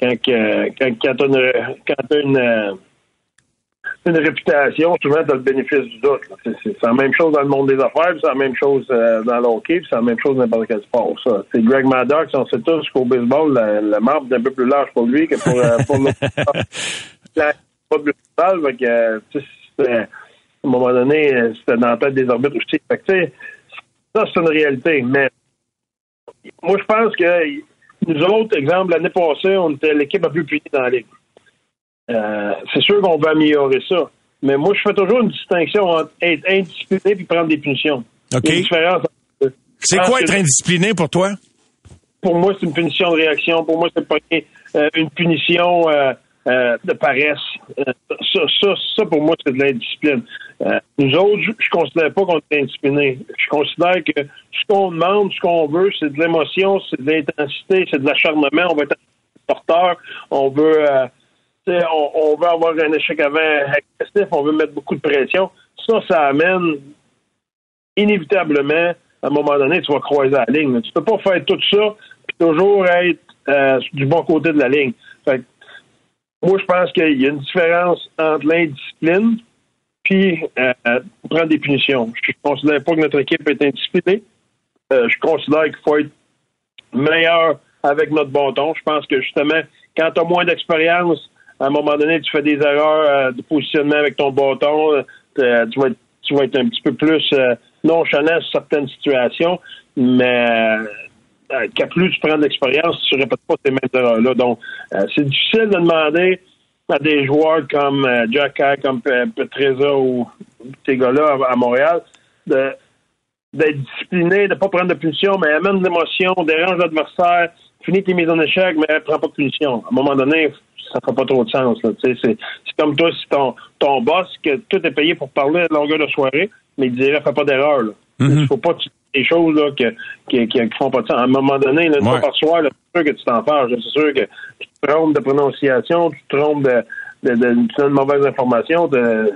quand, quand, quand une, euh, une réputation, souvent t'as le bénéfice du doute. C'est, la même chose dans le monde des affaires, c'est la même chose euh, dans le hockey, puis c'est la même chose dans n'importe quel sport. Ça. C'est Greg Maddox, on sait tous qu'au baseball, le, le marbre est un peu plus large pour lui que pour, euh, pour. La- pas de football, fait que, euh, tu à un moment donné, euh, c'était dans la tête des arbitres aussi. Fait que, tu ça, c'est une réalité. Mais moi, je pense que nous autres, exemple, l'année passée, on était l'équipe la plus punie dans la ligue. Euh, c'est sûr qu'on va améliorer ça. Mais moi, je fais toujours une distinction entre être indiscipliné et prendre des punitions. OK. C'est quoi pense être indiscipliné pour toi? Pour moi, c'est une punition de réaction. Pour moi, c'est pas euh, une punition euh, euh, de paresse. Ça, ça, ça, pour moi, c'est de l'indiscipline. Nous autres, je, je considère pas qu'on est indiscipliné. Je considère que ce qu'on demande, ce qu'on veut, c'est de l'émotion, c'est de l'intensité, c'est de l'acharnement. On veut être porteur, on veut, on, veut avoir un échec avant agressif, on veut mettre beaucoup de pression. Ça, ça amène inévitablement, à un moment donné, tu vas croiser la ligne. Tu peux pas faire tout ça puis toujours être du bon côté de la ligne. Moi, je pense qu'il y a une différence entre l'indiscipline puis euh, prendre des punitions. Je ne considère pas que notre équipe est indisciplinée. Euh, je considère qu'il faut être meilleur avec notre bâton. Je pense que justement, quand tu as moins d'expérience, à un moment donné, tu fais des erreurs euh, de positionnement avec ton bâton. Euh, tu, vas être, tu vas être un petit peu plus nonchalant sur certaines situations, mais euh, qu'à plus tu prends de l'expérience, tu ne répètes pas ces mêmes erreurs-là. Donc, euh, c'est difficile de demander à des joueurs comme euh, Jack comme Petreza ou ces gars-là à, Montréal d'être disciplinés, de ne pas prendre de punition, mais amène de l'émotion, dérange l'adversaire, finis tes mises en échec, mais prends pas de punition. À un moment donné, ça fait pas trop de sens. C'est comme toi, si ton, ton boss, que tout est payé pour parler à longueur de soirée, mais il dirait fais pas d'erreur. Il mm-hmm. faut pas des choses là, que, qui, qui, font pas de sens. À un moment donné, là, ouais. par soir, c'est sûr que tu t'en fâches. C'est sûr que tu te trompes de prononciation, tu te trompes de, de, de, de, de mauvaise information, de,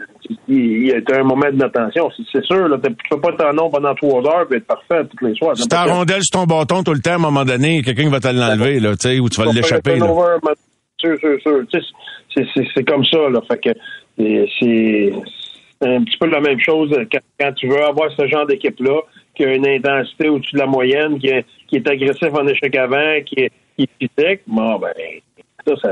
il y a un moment d'inattention. C'est sûr, là, tu peux pas t'en nom pendant trois heures et être parfait toutes les soirs. Si t'as rondelle sur ton bâton tout le temps, à un moment donné, quelqu'un va te l'enlever, là, tu sais, ou tu vas l'échapper. Sûr, sûr, sûr. C'est comme ça, là. Fait que c'est un petit peu la même chose quand, quand tu veux avoir ce genre d'équipe-là qui a une intensité au-dessus de la moyenne, qui est, qui est agressif en échec avant, qui est, qui est physique, bon, ben, ça, ça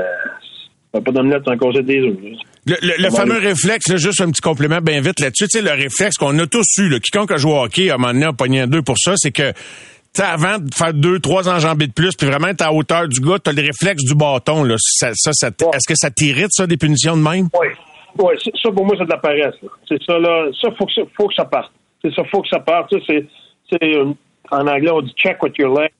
va pas donner en cause des autres. Le, le, fameux réflexe, juste un petit complément bien vite là-dessus, tu sais, le réflexe qu'on a tous eu, là, quiconque a joué au hockey, à un moment donné, a pogné un deux pour ça, c'est que sais, avant de faire deux, trois enjambées de plus, puis vraiment être à hauteur du gars, t'as le réflexe du bâton, là. Ça, ça, ça Est-ce que ça t'irrite, ça, des punitions de même? Oui. Oui, ça, pour moi, c'est de la paresse. C'est ça, là. Ça, faut que ça, faut que ça parte. C'est ça, faut que ça parte. C'est, euh, en anglais, on dit check with your legs,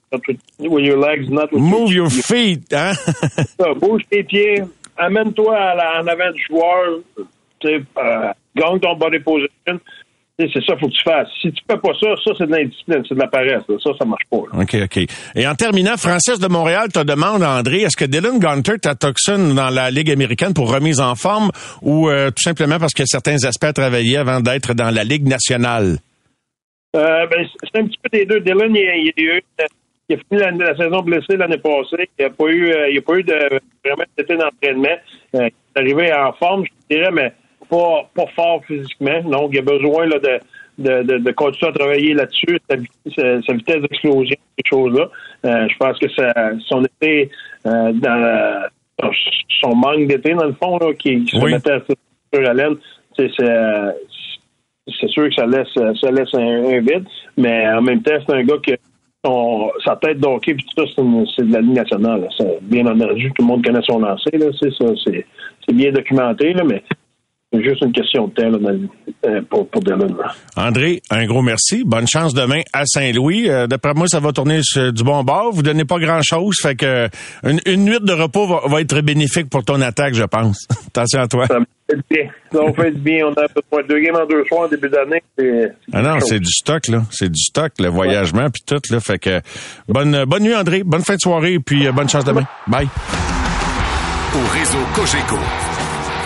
with your legs, not with Move your, feet, hein? ça, bouge tes pieds, amène-toi en avant du joueur, euh, gagne ton body position. C'est ça, faut que tu fasses. Si tu fais pas ça, ça, c'est de l'indiscipline, c'est de la paresse. Ça, ça marche pas. OK, OK. Et en terminant, Francis de Montréal te demande, André, est-ce que Dylan Gunter toxine dans la Ligue américaine pour remise en forme ou euh, tout simplement parce qu'il y a certains aspects à travailler avant d'être dans la Ligue nationale? Euh, ben, c'est un petit peu des deux. Dylan, il, il, a, il a fini la, saison blessée l'année passée. Il n'a pas eu, euh, il a pas eu de vraiment d'été d'entraînement. il est arrivé en forme, je dirais, mais pas, pas fort physiquement. Donc, il a besoin là, de, de, de, de continuer à travailler là-dessus, sa, sa, vitesse d'explosion, ces choses-là. Euh, je pense que ça, son été, euh, dans son manque d'été, dans le fond, là, qui, qui se mettait sur haleine, c'est, c'est sûr que ça laisse, ça laisse un, vide, mais en même temps, c'est un gars qui son, sa tête d'hockey puis tout ça, c'est, de la Ligue nationale. bien entendu, tout le monde connaît son lancer, là, c'est ça, c'est, c'est bien documenté, là, mais juste une question de temps euh, pour, pour Dylan. André, un gros merci. Bonne chance demain à Saint-Louis. Euh, d'après moi, ça va tourner du bon bord. Vous donnez pas grand-chose. Fait que une, nuit de repos va, être bénéfique pour ton attaque, je pense. Attention à toi. Ça fait bien. Ça fait bien. On a besoin de deux games en deux soirs en début d'année. Ah non, c'est du stock, là. C'est du stock, le voyagement puis tout, là. Fait que bonne, bonne nuit, André. Bonne fin de soirée puis euh, bonne chance demain. Bye. Au réseau Cogeco.